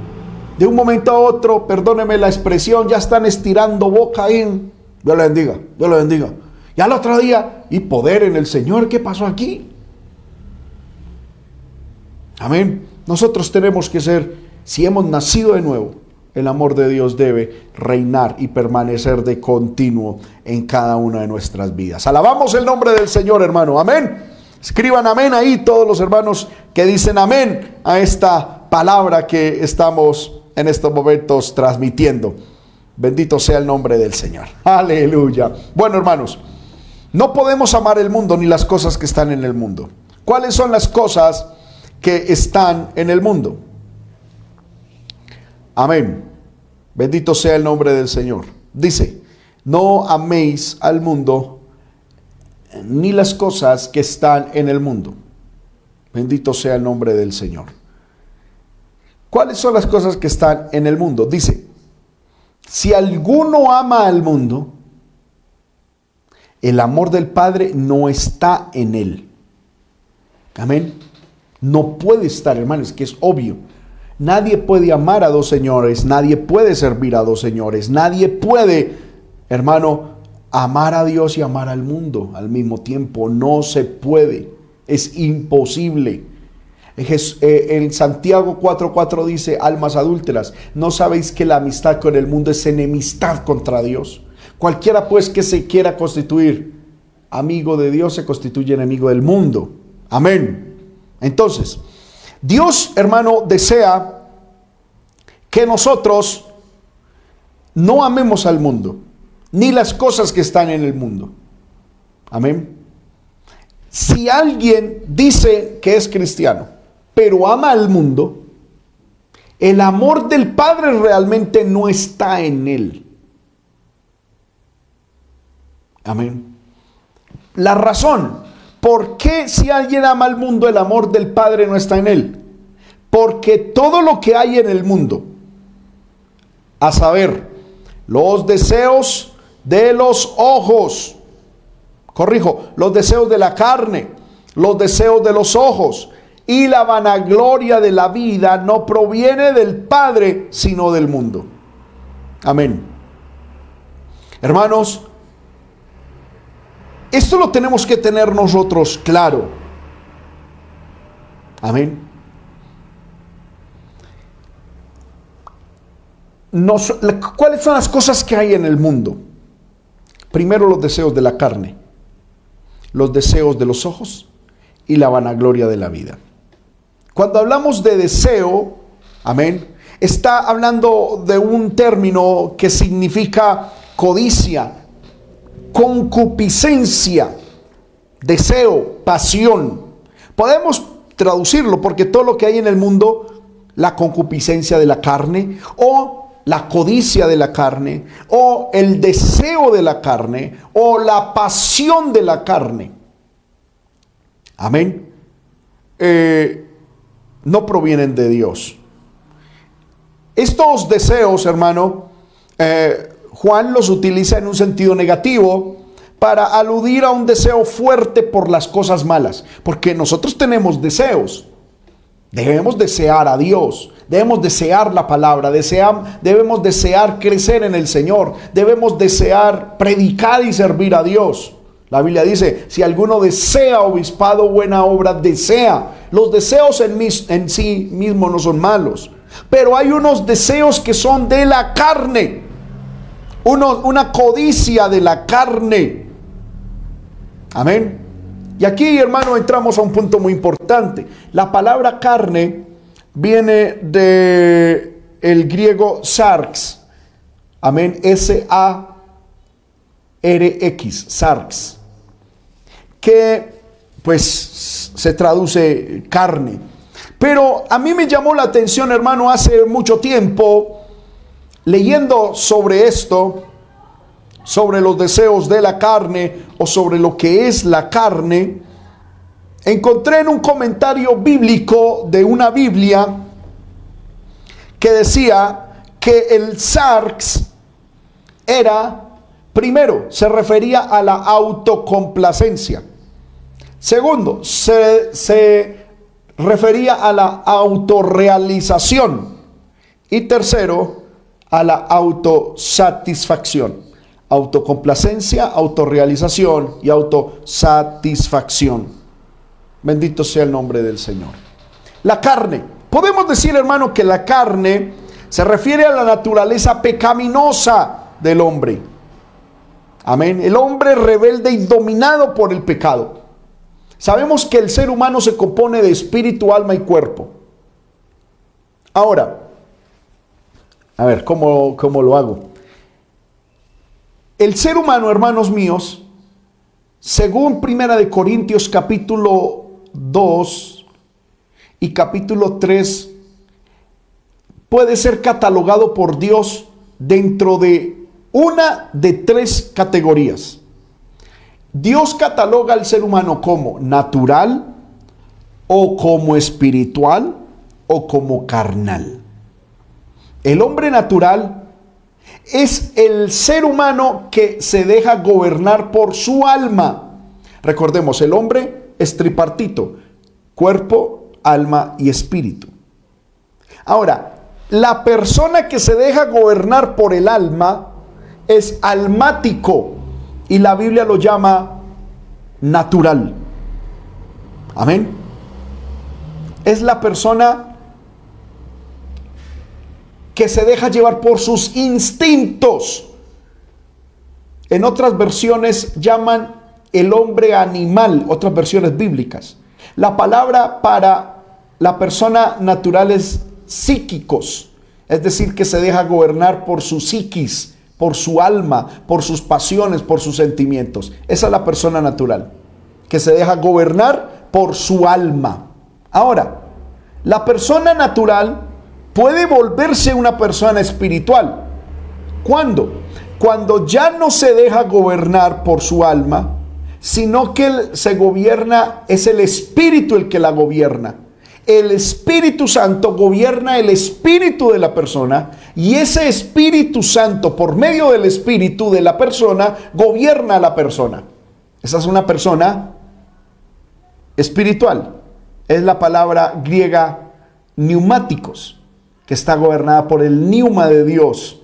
De un momento a otro, perdóneme la expresión, ya están estirando boca en. Dios le bendiga, Dios le bendiga. Y al otro día, y poder en el Señor, ¿qué pasó aquí? Amén. Nosotros tenemos que ser, si hemos nacido de nuevo, el amor de Dios debe reinar y permanecer de continuo en cada una de nuestras vidas. Alabamos el nombre del Señor, hermano. Amén. Escriban amén ahí todos los hermanos que dicen amén a esta palabra que estamos en estos momentos transmitiendo. Bendito sea el nombre del Señor. Aleluya. Bueno, hermanos. No podemos amar el mundo ni las cosas que están en el mundo. ¿Cuáles son las cosas que están en el mundo? Amén. Bendito sea el nombre del Señor. Dice, no améis al mundo ni las cosas que están en el mundo. Bendito sea el nombre del Señor. ¿Cuáles son las cosas que están en el mundo? Dice, si alguno ama al mundo, el amor del Padre no está en él. Amén. No puede estar, hermanos, que es obvio. Nadie puede amar a dos señores, nadie puede servir a dos señores, nadie puede, hermano, amar a Dios y amar al mundo al mismo tiempo. No se puede, es imposible. Eh, en Santiago 4:4 dice, almas adúlteras, ¿no sabéis que la amistad con el mundo es enemistad contra Dios? Cualquiera pues que se quiera constituir amigo de Dios se constituye enemigo del mundo. Amén. Entonces, Dios, hermano, desea que nosotros no amemos al mundo, ni las cosas que están en el mundo. Amén. Si alguien dice que es cristiano, pero ama al mundo, el amor del Padre realmente no está en él. Amén. La razón, ¿por qué si alguien ama al mundo el amor del Padre no está en él? Porque todo lo que hay en el mundo, a saber, los deseos de los ojos, corrijo, los deseos de la carne, los deseos de los ojos y la vanagloria de la vida no proviene del Padre, sino del mundo. Amén. Hermanos, esto lo tenemos que tener nosotros claro. Amén. ¿Cuáles son las cosas que hay en el mundo? Primero los deseos de la carne, los deseos de los ojos y la vanagloria de la vida. Cuando hablamos de deseo, amén, está hablando de un término que significa codicia, concupiscencia. deseo, pasión. Podemos traducirlo porque todo lo que hay en el mundo, la concupiscencia de la carne o la codicia de la carne o el deseo de la carne o la pasión de la carne. Amén. Eh, no provienen de Dios. Estos deseos, hermano, eh, Juan los utiliza en un sentido negativo para aludir a un deseo fuerte por las cosas malas, porque nosotros tenemos deseos. Debemos desear a Dios, debemos desear la palabra, debemos desear crecer en el Señor, debemos desear predicar y servir a Dios. La Biblia dice, si alguno desea obispado, buena obra desea. Los deseos en, en sí mismos no son malos, pero hay unos deseos que son de la carne, una codicia de la carne. Amén. Y aquí, hermano, entramos a un punto muy importante. La palabra carne viene de el griego sarx. Amén. S A R X, sarx. Que pues se traduce carne. Pero a mí me llamó la atención, hermano, hace mucho tiempo leyendo sobre esto sobre los deseos de la carne o sobre lo que es la carne, encontré en un comentario bíblico de una Biblia que decía que el sarx era, primero, se refería a la autocomplacencia. Segundo, se, se refería a la autorrealización. Y tercero, a la autosatisfacción autocomplacencia, autorrealización y autosatisfacción. Bendito sea el nombre del Señor. La carne. Podemos decir, hermano, que la carne se refiere a la naturaleza pecaminosa del hombre. Amén. El hombre rebelde y dominado por el pecado. Sabemos que el ser humano se compone de espíritu, alma y cuerpo. Ahora, a ver, ¿cómo, cómo lo hago? El ser humano, hermanos míos, según Primera de Corintios capítulo 2 y capítulo 3, puede ser catalogado por Dios dentro de una de tres categorías. Dios cataloga al ser humano como natural o como espiritual o como carnal. El hombre natural es el ser humano que se deja gobernar por su alma. Recordemos, el hombre es tripartito, cuerpo, alma y espíritu. Ahora, la persona que se deja gobernar por el alma es almático y la Biblia lo llama natural. Amén. Es la persona que se deja llevar por sus instintos. En otras versiones llaman el hombre animal, otras versiones bíblicas. La palabra para la persona natural es psíquicos, es decir, que se deja gobernar por su psiquis, por su alma, por sus pasiones, por sus sentimientos. Esa es la persona natural, que se deja gobernar por su alma. Ahora, la persona natural puede volverse una persona espiritual. ¿Cuándo? Cuando ya no se deja gobernar por su alma, sino que se gobierna, es el Espíritu el que la gobierna. El Espíritu Santo gobierna el espíritu de la persona y ese Espíritu Santo, por medio del espíritu de la persona, gobierna a la persona. Esa es una persona espiritual. Es la palabra griega neumáticos que está gobernada por el neuma de Dios,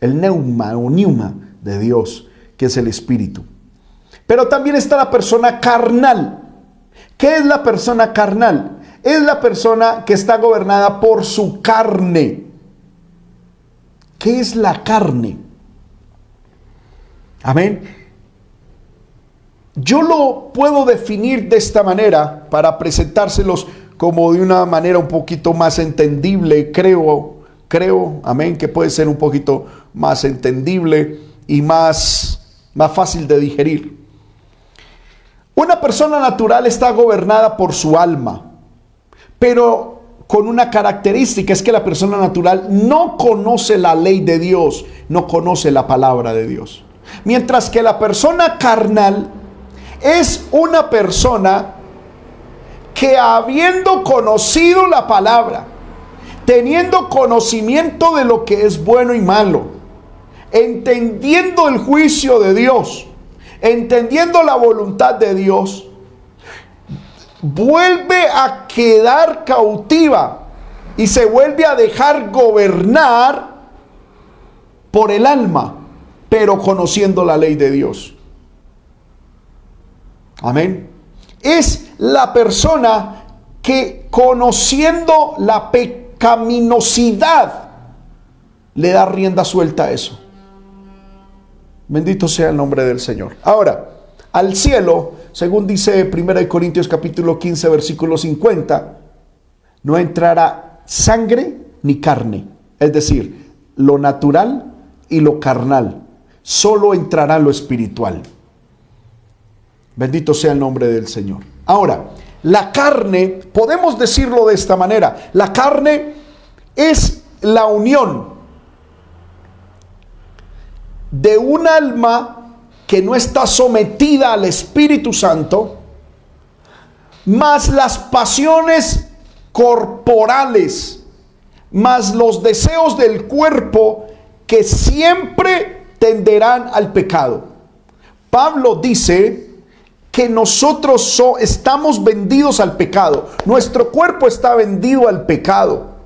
el neuma o neuma de Dios, que es el espíritu. Pero también está la persona carnal. ¿Qué es la persona carnal? Es la persona que está gobernada por su carne. ¿Qué es la carne? Amén. Yo lo puedo definir de esta manera para presentárselos como de una manera un poquito más entendible, creo, creo, amén, que puede ser un poquito más entendible y más, más fácil de digerir. Una persona natural está gobernada por su alma, pero con una característica es que la persona natural no conoce la ley de Dios, no conoce la palabra de Dios. Mientras que la persona carnal es una persona que habiendo conocido la palabra, teniendo conocimiento de lo que es bueno y malo, entendiendo el juicio de Dios, entendiendo la voluntad de Dios, vuelve a quedar cautiva y se vuelve a dejar gobernar por el alma, pero conociendo la ley de Dios. Amén. Es la persona que conociendo la pecaminosidad le da rienda suelta a eso. Bendito sea el nombre del Señor. Ahora, al cielo, según dice 1 Corintios capítulo 15, versículo 50, no entrará sangre ni carne. Es decir, lo natural y lo carnal. Solo entrará lo espiritual. Bendito sea el nombre del Señor. Ahora, la carne, podemos decirlo de esta manera, la carne es la unión de un alma que no está sometida al Espíritu Santo, más las pasiones corporales, más los deseos del cuerpo que siempre tenderán al pecado. Pablo dice que nosotros estamos vendidos al pecado, nuestro cuerpo está vendido al pecado.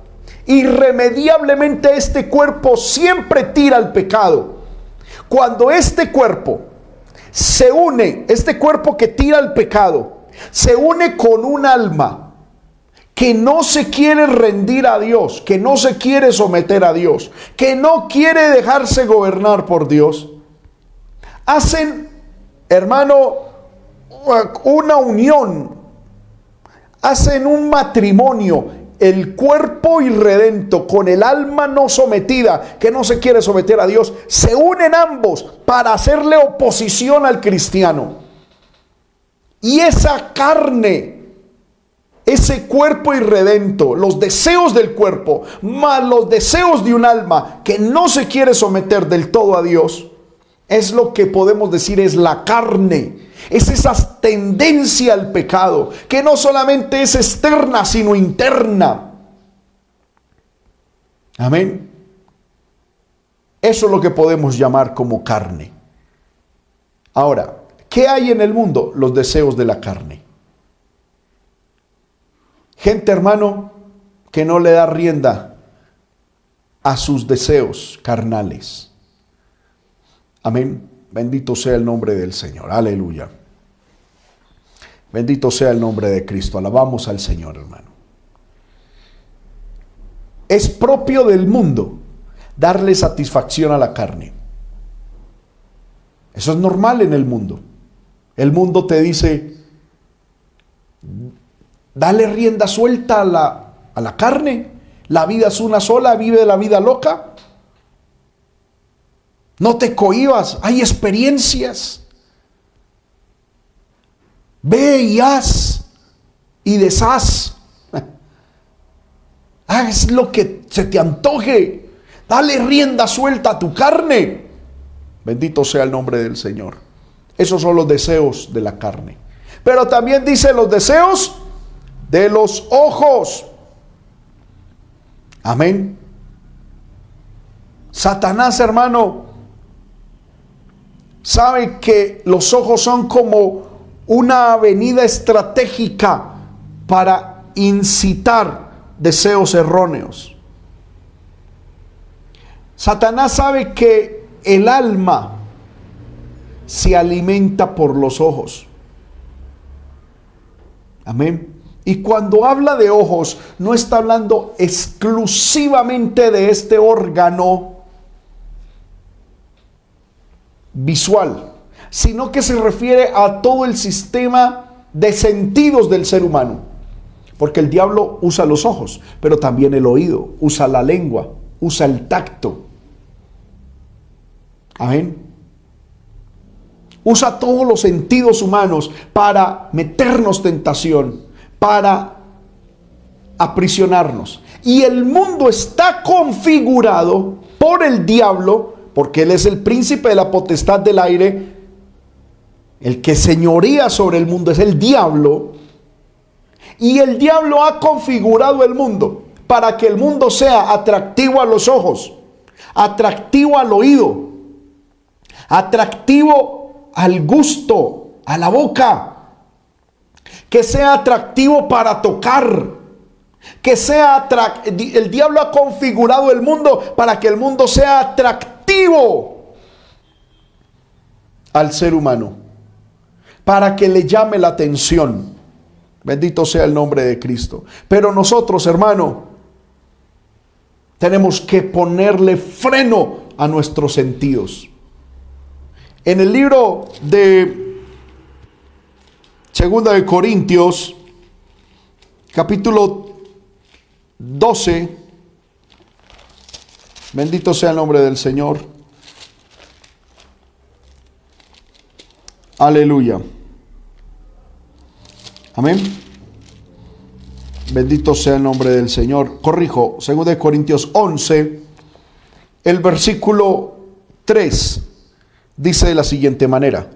Irremediablemente este cuerpo siempre tira al pecado. Cuando este cuerpo se une, este cuerpo que tira al pecado, se une con un alma que no se quiere rendir a Dios, que no se quiere someter a Dios, que no quiere dejarse gobernar por Dios, hacen, hermano, una unión, hacen un matrimonio el cuerpo irredento con el alma no sometida, que no se quiere someter a Dios, se unen ambos para hacerle oposición al cristiano. Y esa carne, ese cuerpo irredento, los deseos del cuerpo, más los deseos de un alma que no se quiere someter del todo a Dios, es lo que podemos decir es la carne es esa tendencia al pecado, que no solamente es externa, sino interna. Amén. Eso es lo que podemos llamar como carne. Ahora, ¿qué hay en el mundo? Los deseos de la carne. Gente, hermano, que no le da rienda a sus deseos carnales. Amén. Bendito sea el nombre del Señor. Aleluya. Bendito sea el nombre de Cristo. Alabamos al Señor, hermano. Es propio del mundo darle satisfacción a la carne. Eso es normal en el mundo. El mundo te dice, dale rienda suelta a la, a la carne. La vida es una sola, vive la vida loca. No te cohibas, hay experiencias. Ve y haz y deshaz. Haz lo que se te antoje. Dale rienda suelta a tu carne. Bendito sea el nombre del Señor. Esos son los deseos de la carne. Pero también dice los deseos de los ojos. Amén. Satanás, hermano, sabe que los ojos son como una avenida estratégica para incitar deseos erróneos. Satanás sabe que el alma se alimenta por los ojos. Amén. Y cuando habla de ojos, no está hablando exclusivamente de este órgano visual, sino que se refiere a todo el sistema de sentidos del ser humano. Porque el diablo usa los ojos, pero también el oído, usa la lengua, usa el tacto. Amén. usa todos los sentidos humanos para meternos tentación, para aprisionarnos. Y el mundo está configurado por el diablo, porque él es el príncipe de la potestad del aire, el que señoría sobre el mundo es el diablo, y el diablo ha configurado el mundo para que el mundo sea atractivo a los ojos, atractivo al oído, atractivo al gusto, a la boca, que sea atractivo para tocar, que sea el diablo ha configurado el mundo para que el mundo sea atractivo al ser humano, para que le llame la atención. Bendito sea el nombre de Cristo. Pero nosotros, hermano, tenemos que ponerle freno a nuestros sentidos. En el libro de Segunda de Corintios, capítulo 12, bendito sea el nombre del Señor. Aleluya. Amén. Bendito sea el nombre del Señor. Corrijo, 2 Corintios 11, el versículo 3 dice de la siguiente manera.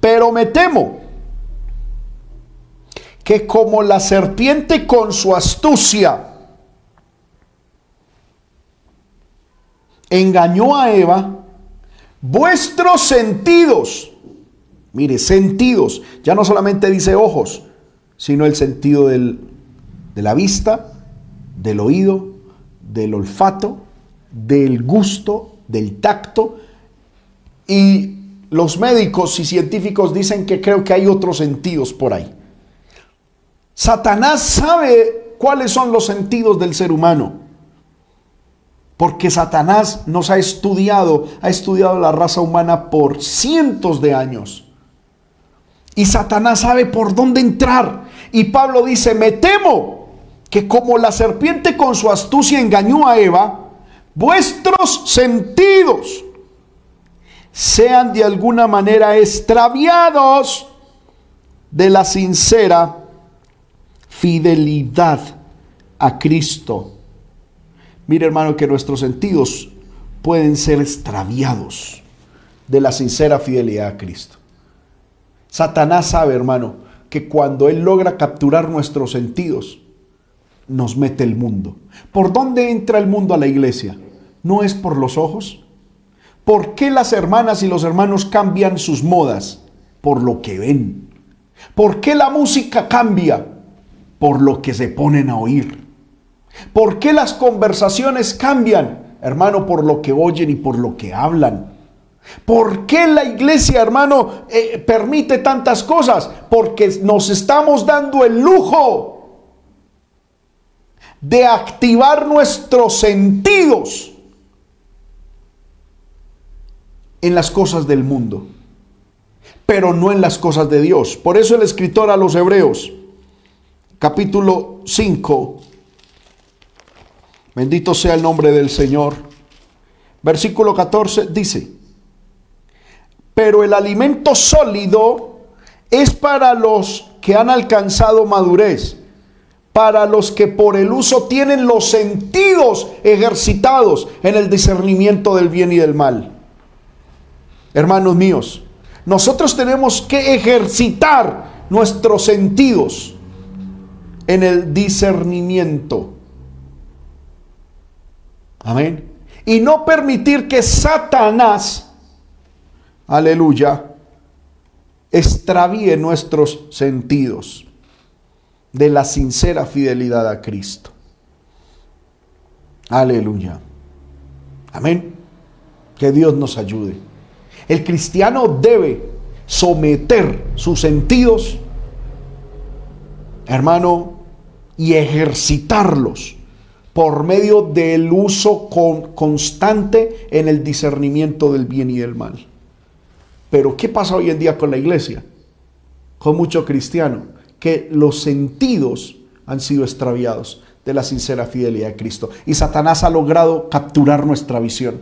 Pero me temo que como la serpiente con su astucia engañó a Eva, vuestros sentidos, mire, sentidos, ya no solamente dice ojos, sino el sentido del, de la vista, del oído, del olfato, del gusto, del tacto. Y los médicos y científicos dicen que creo que hay otros sentidos por ahí. Satanás sabe cuáles son los sentidos del ser humano. Porque Satanás nos ha estudiado, ha estudiado la raza humana por cientos de años. Y Satanás sabe por dónde entrar. Y Pablo dice, me temo que como la serpiente con su astucia engañó a Eva, vuestros sentidos sean de alguna manera extraviados de la sincera fidelidad a Cristo Mire hermano que nuestros sentidos pueden ser extraviados de la sincera fidelidad a Cristo. Satanás sabe, hermano, que cuando Él logra capturar nuestros sentidos, nos mete el mundo. ¿Por dónde entra el mundo a la iglesia? ¿No es por los ojos? ¿Por qué las hermanas y los hermanos cambian sus modas? Por lo que ven. ¿Por qué la música cambia? Por lo que se ponen a oír. ¿Por qué las conversaciones cambian? Hermano, por lo que oyen y por lo que hablan. ¿Por qué la iglesia, hermano, eh, permite tantas cosas? Porque nos estamos dando el lujo de activar nuestros sentidos en las cosas del mundo, pero no en las cosas de Dios. Por eso el escritor a los Hebreos, capítulo 5, Bendito sea el nombre del Señor. Versículo 14 dice, pero el alimento sólido es para los que han alcanzado madurez, para los que por el uso tienen los sentidos ejercitados en el discernimiento del bien y del mal. Hermanos míos, nosotros tenemos que ejercitar nuestros sentidos en el discernimiento Amén. Y no permitir que Satanás, aleluya, extravíe nuestros sentidos de la sincera fidelidad a Cristo. Aleluya. Amén. Que Dios nos ayude. El cristiano debe someter sus sentidos, hermano, y ejercitarlos por medio del uso constante en el discernimiento del bien y del mal. Pero ¿qué pasa hoy en día con la iglesia? Con mucho cristiano, que los sentidos han sido extraviados de la sincera fidelidad de Cristo. Y Satanás ha logrado capturar nuestra visión.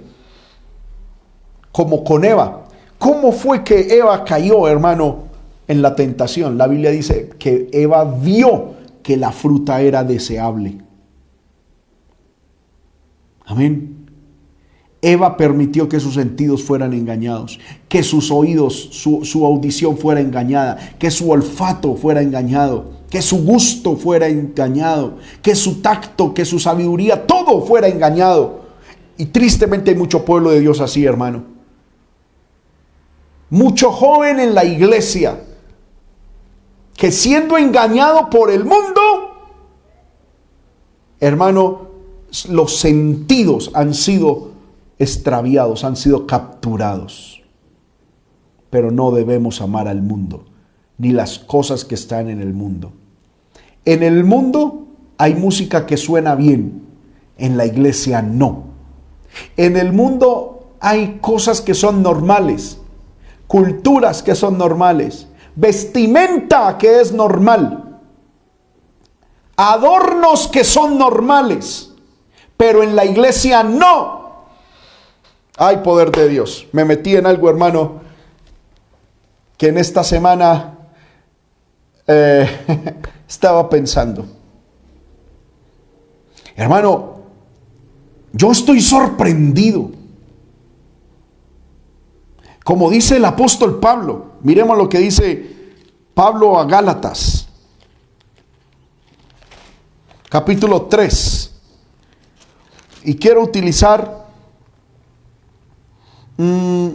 como con Eva. ¿Cómo fue que Eva cayó, hermano, en la tentación? La Biblia dice que Eva vio que la fruta era deseable. Amén. Eva permitió que sus sentidos fueran engañados, que sus oídos, su, su, audición fuera engañada, que su olfato fuera engañado, que su gusto fuera engañado, que su tacto, que su sabiduría, todo fuera engañado. Y tristemente hay mucho pueblo de Dios así, hermano mucho joven en la iglesia que siendo engañado por el mundo, hermano, los sentidos han sido extraviados, han sido capturados. Pero no debemos amar al mundo, ni las cosas que están en el mundo. En el mundo hay música que suena bien, en la iglesia no. En el mundo hay cosas que son normales, culturas que son normales, vestimenta que es normal, adornos que son normales, pero en la iglesia no. Hay poder de Dios. Me metí en algo, hermano, que en esta semana eh, estaba pensando. Hermano, yo estoy sorprendido como dice el apóstol Pablo, miremos lo que dice Pablo a Gálatas, capítulo 3. Y quiero utilizar, mm,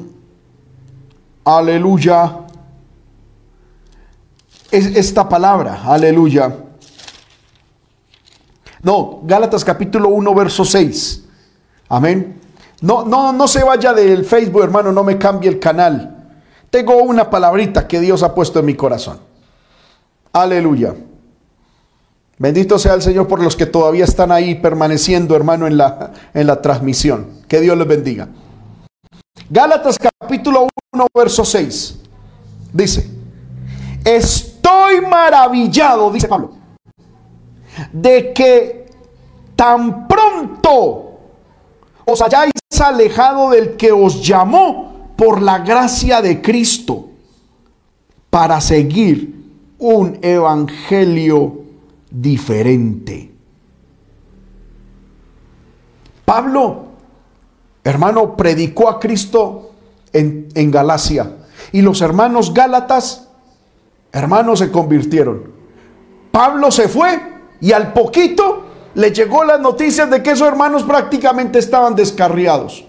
aleluya, es esta palabra, aleluya. No, Gálatas capítulo 1, verso 6. Amén. No, no, no se vaya del Facebook, hermano, no me cambie el canal. Tengo una palabrita que Dios ha puesto en mi corazón. Aleluya. Bendito sea el Señor por los que todavía están ahí permaneciendo, hermano, en la, en la transmisión. Que Dios les bendiga. Gálatas capítulo 1, verso 6. Dice, estoy maravillado, dice Pablo, de que tan pronto os hayáis alejado del que os llamó por la gracia de Cristo para seguir un evangelio diferente. Pablo, hermano, predicó a Cristo en, en Galacia y los hermanos Gálatas, hermanos, se convirtieron. Pablo se fue y al poquito le llegó las noticias de que esos hermanos prácticamente estaban descarriados.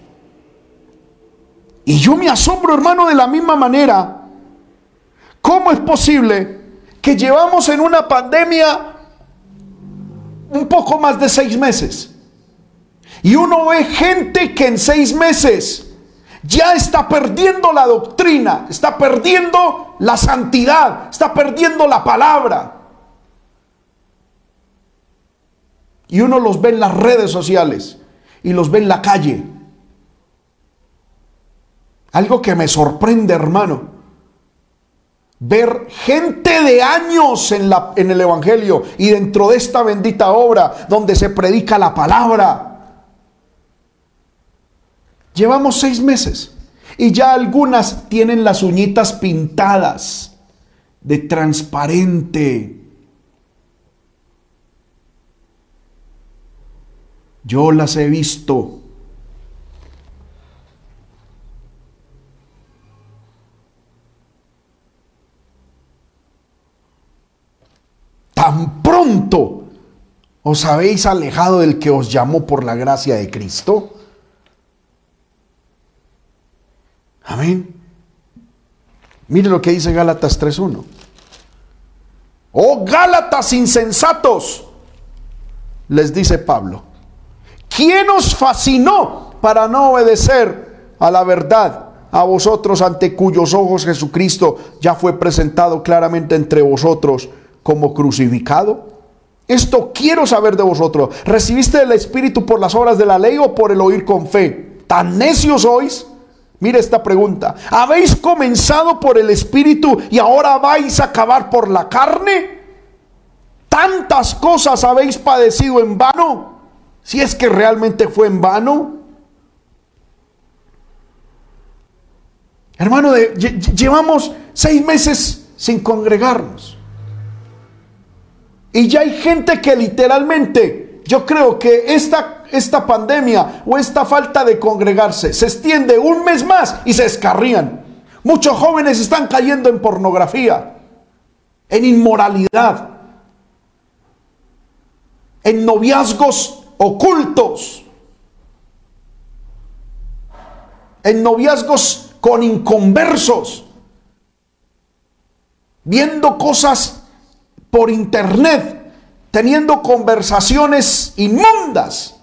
Y yo me asombro, hermano, de la misma manera. ¿Cómo es posible que llevamos en una pandemia un poco más de seis meses? Y uno ve gente que en seis meses ya está perdiendo la doctrina, está perdiendo la santidad, está perdiendo la palabra. Y uno los ve en las redes sociales y los ve en la calle. Algo que me sorprende, hermano. Ver gente de años en, la, en el Evangelio y dentro de esta bendita obra donde se predica la palabra. Llevamos seis meses y ya algunas tienen las uñitas pintadas de transparente Yo las he visto. Tan pronto os habéis alejado del que os llamó por la gracia de Cristo. Amén. Mire lo que dice Gálatas 3.1. Oh Gálatas insensatos, les dice Pablo. ¿Quién os fascinó para no obedecer a la verdad? A vosotros ante cuyos ojos Jesucristo ya fue presentado claramente entre vosotros como crucificado. Esto quiero saber de vosotros. ¿Recibiste el Espíritu por las obras de la ley o por el oír con fe? ¿Tan necios sois? Mire esta pregunta. ¿Habéis comenzado por el Espíritu y ahora vais a acabar por la carne? ¿Tantas cosas habéis padecido en vano? Si es que realmente fue en vano. Hermano, llevamos seis meses sin congregarnos. Y ya hay gente que literalmente, yo creo que esta, esta pandemia o esta falta de congregarse se extiende un mes más y se escarrían. Muchos jóvenes están cayendo en pornografía, en inmoralidad, en noviazgos ocultos, en noviazgos con inconversos, viendo cosas por internet, teniendo conversaciones inmundas.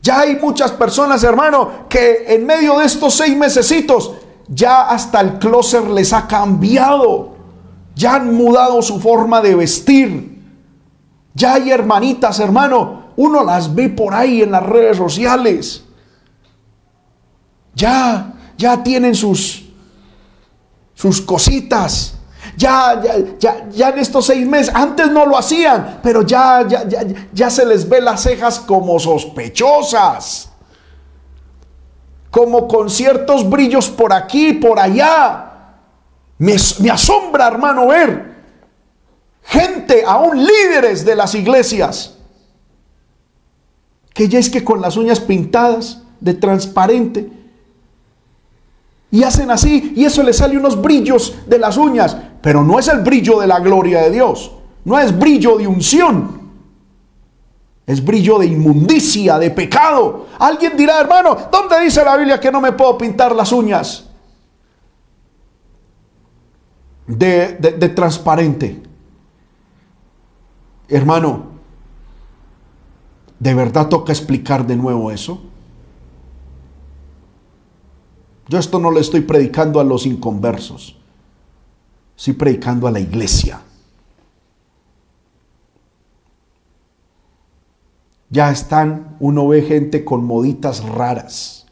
Ya hay muchas personas, hermano, que en medio de estos seis mesecitos, ya hasta el closet les ha cambiado. Ya han mudado su forma de vestir. Ya hay hermanitas, hermano, uno las ve por ahí en las redes sociales ya, ya tienen sus, sus cositas. Ya, ya, ya, ya en estos seis meses, antes no lo hacían, pero ya, ya, ya, ya se les ve las cejas como sospechosas. Como con ciertos brillos por aquí, por allá. Me, me asombra, hermano, ver gente, aún líderes de las iglesias, que ya es que con las uñas pintadas de transparente, y hacen así y eso le sale unos brillos de las uñas, pero no es el brillo de la gloria de Dios, no es brillo de unción. Es brillo de inmundicia, de pecado. Alguien dirá, hermano, ¿dónde dice la Biblia que no me puedo pintar las uñas? De, de transparente. Hermano, ¿de verdad toca explicar de nuevo eso? Yo esto no le estoy predicando a los inconversos, estoy predicando a la iglesia. Ya están, uno ve gente con moditas raras,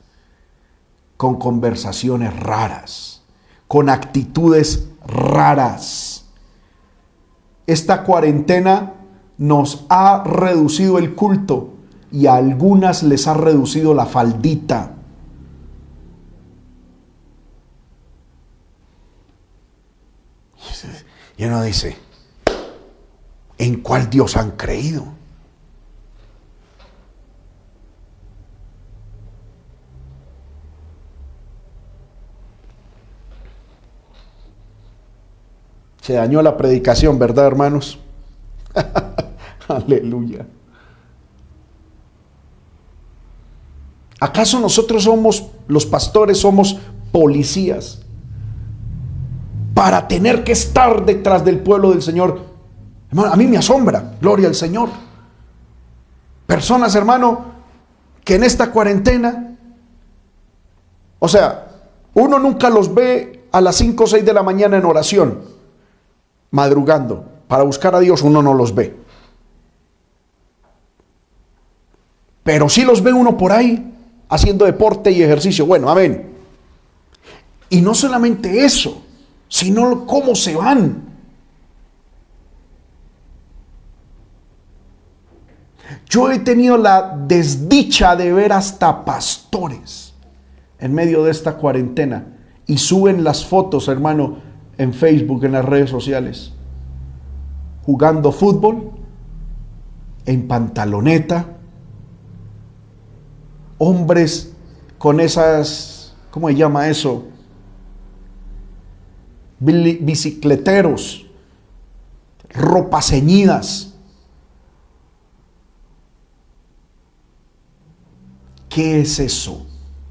con conversaciones raras, con actitudes raras. Esta cuarentena nos ha reducido el culto y a algunas les ha reducido la faldita. Y uno dice, ¿en cuál Dios han creído? Se dañó la predicación, ¿verdad, hermanos? Aleluya. ¿Acaso nosotros somos, los pastores, somos policías? para tener que estar detrás del pueblo del Señor. Hermano, a mí me asombra, gloria al Señor. Personas, hermano, que en esta cuarentena, o sea, uno nunca los ve a las 5 o 6 de la mañana en oración, madrugando, para buscar a Dios, uno no los ve. Pero sí los ve uno por ahí haciendo deporte y ejercicio. Bueno, amén. Y no solamente eso, sino cómo se van. Yo he tenido la desdicha de ver hasta pastores en medio de esta cuarentena y suben las fotos, hermano, en Facebook, en las redes sociales, jugando fútbol, en pantaloneta, hombres con esas, ¿cómo se llama eso? bicicleteros, ropa ceñidas. ¿Qué es eso?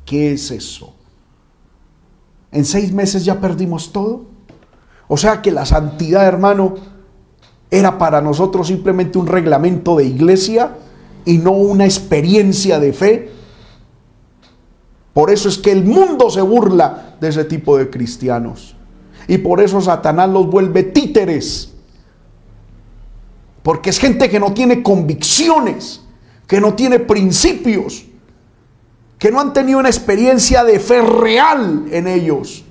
¿Qué es eso? ¿En seis meses ya perdimos todo? O sea que la santidad, hermano, era para nosotros simplemente un reglamento de iglesia y no una experiencia de fe. Por eso es que el mundo se burla de ese tipo de cristianos. Y por eso Satanás los vuelve títeres. Porque es gente que no tiene convicciones, que no tiene principios, que no han tenido una experiencia de fe real en ellos.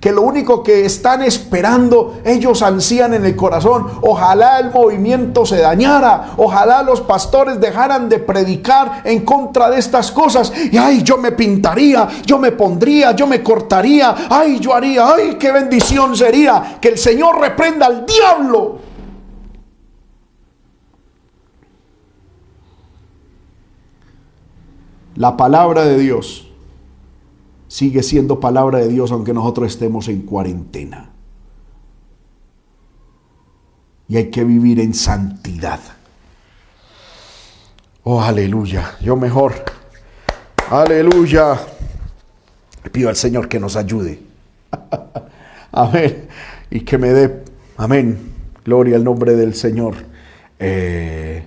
Que lo único que están esperando, ellos ansían en el corazón, ojalá el movimiento se dañara, ojalá los pastores dejaran de predicar en contra de estas cosas, y ay, yo me pintaría, yo me pondría, yo me cortaría, ay, yo haría, ay, qué bendición sería que el Señor reprenda al diablo. La palabra de Dios sigue siendo palabra de Dios aunque nosotros estemos en cuarentena. Y hay que vivir en santidad. Oh, aleluya. Yo mejor. Aleluya. Le pido al Señor que nos ayude. amén. Y que me dé, amén. Gloria al nombre del Señor. Eh,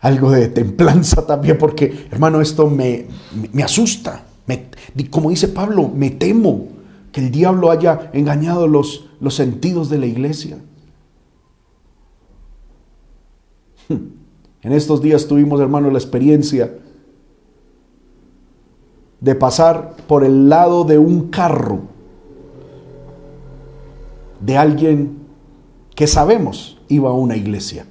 algo de templanza también, porque hermano, esto me, me asusta como dice Pablo, me temo que el diablo haya engañado los, los sentidos de la iglesia. En estos días tuvimos, hermano, la experiencia de pasar por el lado de un carro de alguien que sabemos iba a una iglesia.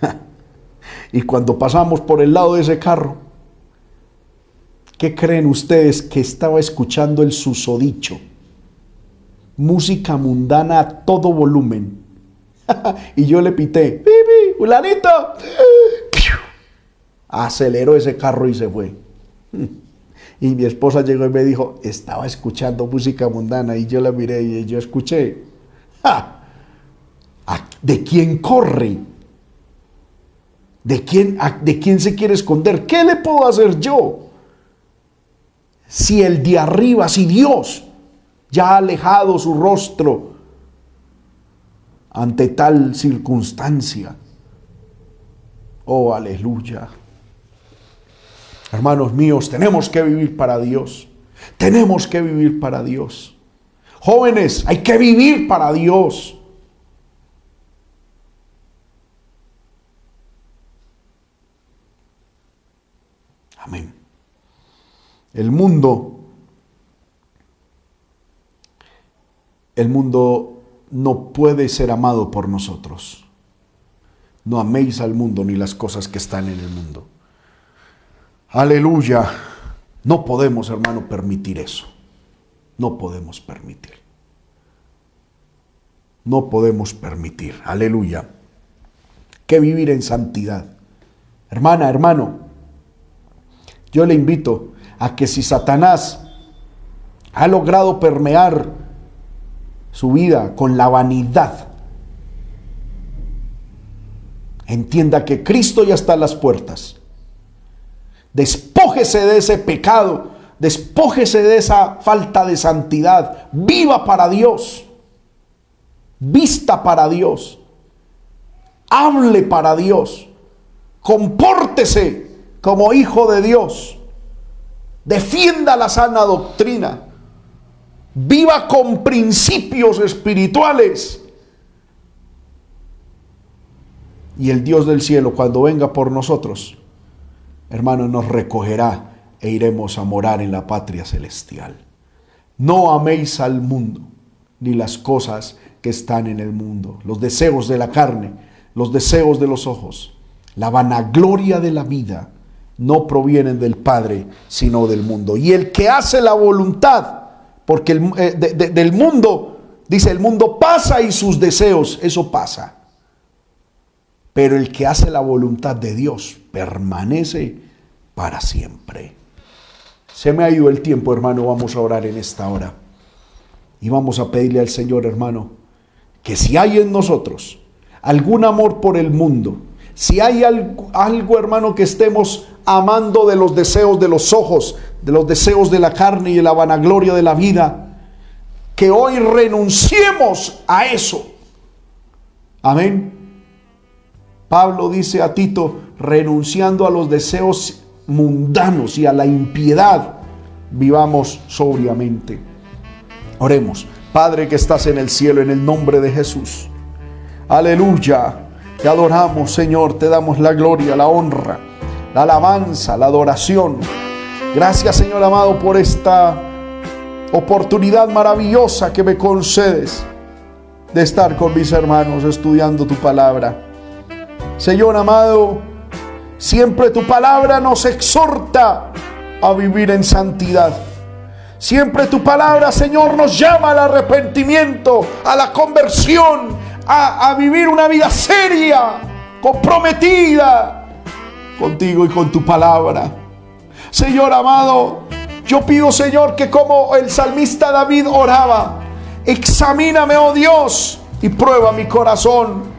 y cuando pasamos por el lado de ese carro, ¿Qué creen ustedes que estaba escuchando el susodicho? Música mundana a todo volumen. y yo le pité, ¡Pipi, fulanito! Aceleró ese carro y se fue. y mi esposa llegó y me dijo, estaba escuchando música mundana. Y yo la miré y yo escuché. ¿De quién corre? ¿De quién, ¿De quién se quiere esconder? ¿Qué le puedo hacer yo? Si el de arriba, si Dios ya ha alejado su rostro ante tal circunstancia. Oh, aleluya. Hermanos míos, tenemos que vivir para Dios. Tenemos que vivir para Dios. Jóvenes, hay que vivir para Dios. Amén. El mundo, el mundo no puede ser amado por nosotros. No améis al mundo ni las cosas que están en el mundo. Aleluya. No podemos, hermano, permitir eso. No podemos permitir. No podemos permitir. Aleluya. Que vivir en santidad. Hermana, hermano, yo le invito a que si Satanás ha logrado permear su vida con la vanidad, entienda que Cristo ya está a las puertas. Despójese de ese pecado, despójese de esa falta de santidad, viva para Dios, vista para Dios, hable para Dios, compórtese como hijo de Dios. Defienda la sana doctrina. Viva con principios espirituales. Y el Dios del cielo, cuando venga por nosotros, hermano, nos recogerá e iremos a morar en la patria celestial. No améis al mundo, ni las cosas que están en el mundo, los deseos de la carne, los deseos de los ojos, la vanagloria de la vida no provienen del Padre, sino del mundo. Y el que hace la voluntad, porque eh, del mundo, dice, el mundo pasa y sus deseos, eso pasa. Pero el que hace la voluntad de Dios permanece para siempre. Se me ha ido el tiempo, hermano, vamos a orar en esta hora. Y vamos a pedirle al Señor, hermano, que si hay en nosotros algún amor por el mundo, si hay algo, hermano, que estemos amando de los deseos de los ojos, de los deseos de la carne y de la vanagloria de la vida, que hoy renunciemos a eso. Amén. Pablo dice a Tito, renunciando a los deseos mundanos y a la impiedad, vivamos sobriamente. Oremos. Padre que estás en el cielo, en el nombre de Jesús. Aleluya. Te adoramos, Señor, te damos la gloria, la honra, la alabanza, la adoración. Gracias, Señor amado, por esta oportunidad maravillosa que me concedes de estar con mis hermanos estudiando tu palabra. Señor amado, siempre tu palabra nos exhorta a vivir en santidad. Siempre tu palabra, Señor, nos llama al arrepentimiento, a la conversión, a, vivir una vida seria, comprometida contigo y con tu palabra. Señor amado, yo pido, Señor, que como el salmista David oraba, examíname, oh Dios, y prueba mi corazón.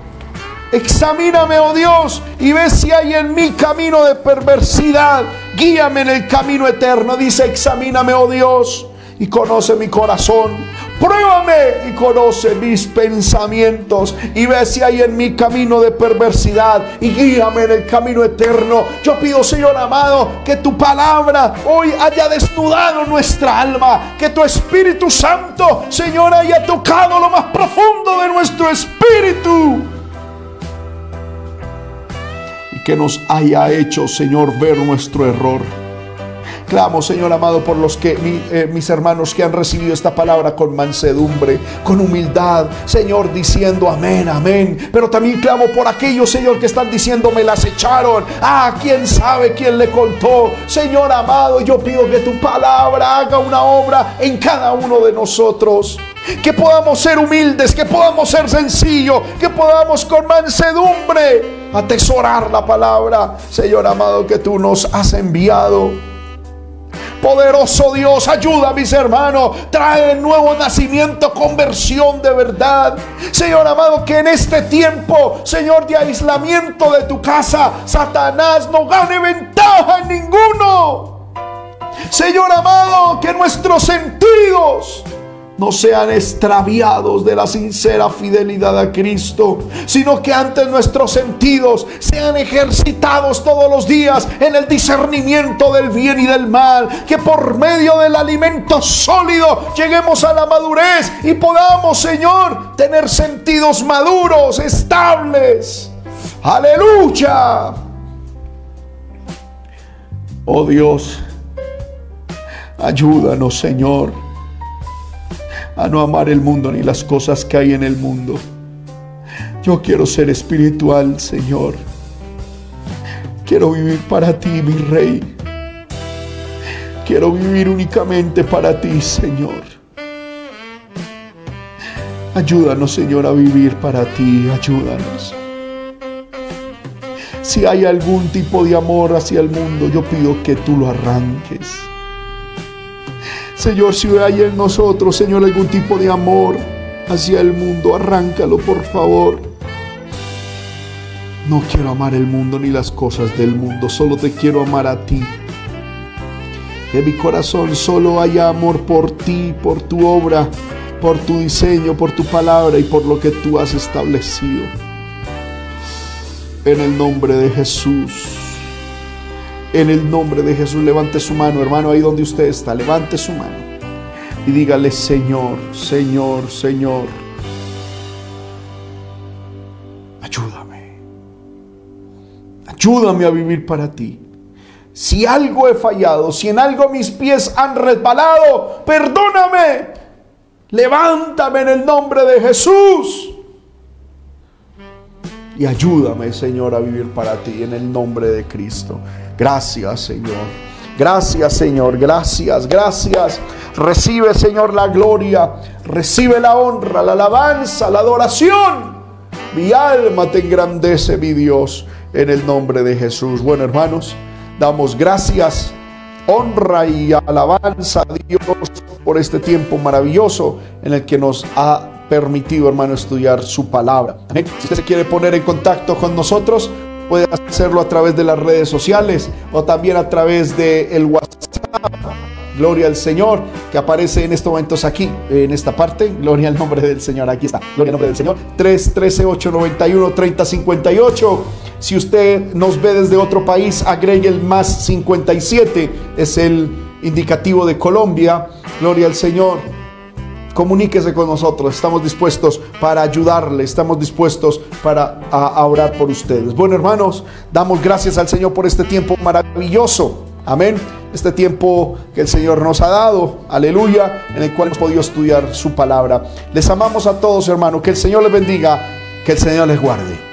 Examíname, oh Dios, y ve si hay en mi camino de perversidad. Guíame en el camino eterno. Dice, examíname, oh Dios, y conoce mi corazón Pruébame y conoce mis pensamientos y ve si hay en mi camino de perversidad y guíame en el camino eterno. Yo pido, Señor amado, que tu palabra hoy haya desnudado nuestra alma, que tu Espíritu Santo, Señor, haya tocado lo más profundo de nuestro espíritu. Y que nos haya hecho, Señor, ver nuestro error Clamo, Señor amado, por los que eh, mis hermanos que han recibido esta palabra con mansedumbre, con humildad, Señor, diciendo amén, amén. Pero también clamo por aquellos, Señor, que están diciendo me las echaron. Ah, quién sabe quién le contó. Señor amado, yo pido que tu palabra haga una obra en cada uno de nosotros. Que podamos ser humildes, que podamos ser sencillos, que podamos con mansedumbre atesorar la palabra, Señor amado, que tú nos has enviado. Poderoso Dios, ayuda a mis hermanos. Trae nuevo nacimiento, conversión de verdad. Señor amado, que en este tiempo, Señor, de aislamiento de tu casa, Satanás no gane ventaja en ninguno. Señor amado, que nuestros sentidos no sean extraviados de la sincera fidelidad a Cristo, sino que antes nuestros sentidos sean ejercitados todos los días en el discernimiento del bien y del mal, que por medio del alimento sólido lleguemos a la madurez y podamos, Señor, tener sentidos maduros, estables. Aleluya. Oh Dios, ayúdanos, Señor a no amar el mundo ni las cosas que hay en el mundo. Yo quiero ser espiritual, Señor. Quiero vivir para ti, mi Rey. Quiero vivir únicamente para ti, Señor. Ayúdanos, Señor, a vivir para ti. Ayúdanos. Si hay algún tipo de amor hacia el mundo, yo pido que tú lo arranques. Señor, si hay en nosotros, Señor, algún tipo de amor hacia el mundo, arráncalo, por favor. No quiero amar el mundo ni las cosas del mundo, solo te quiero amar a ti. En mi corazón solo haya amor por ti, por tu obra, por tu diseño, por tu palabra y por lo que tú has establecido. En el nombre de Jesús. En el nombre de Jesús, levante su mano, hermano, ahí donde usted está, levante su mano. Y dígale, Señor, Señor, Señor, ayúdame. Ayúdame a vivir para ti. Si algo he fallado, si en algo mis pies han resbalado, perdóname. Levántame en el nombre de Jesús. Y ayúdame, Señor, a vivir para ti en el nombre de Cristo. Gracias, Señor. Gracias, Señor. Gracias, gracias. Recibe, Señor, la gloria. Recibe la honra, la alabanza, la adoración. Mi alma te engrandece, mi Dios, en el nombre de Jesús. Bueno, hermanos, damos gracias, honra y alabanza a Dios por este tiempo maravilloso en el que nos ha permitido, hermano, estudiar su palabra. Si usted se quiere poner en contacto con nosotros, Puede hacerlo a través de las redes sociales o también a través del el WhatsApp. Gloria al Señor, que aparece en estos momentos aquí, en esta parte. Gloria al nombre del Señor. Aquí está. Gloria al nombre del Señor. 313 891 3058. Si usted nos ve desde otro país, agregue el más 57. Es el indicativo de Colombia. Gloria al Señor comuníquese con nosotros. Estamos dispuestos para ayudarle, estamos dispuestos para orar por ustedes. Bueno, hermanos, damos gracias al Señor por este tiempo maravilloso Amén. Este tiempo que el Señor nos ha dado, aleluya, en el cual hemos podido estudiar su palabra. Les amamos a todos, hermanos. Que el Señor les bendiga, que el Señor les guarde.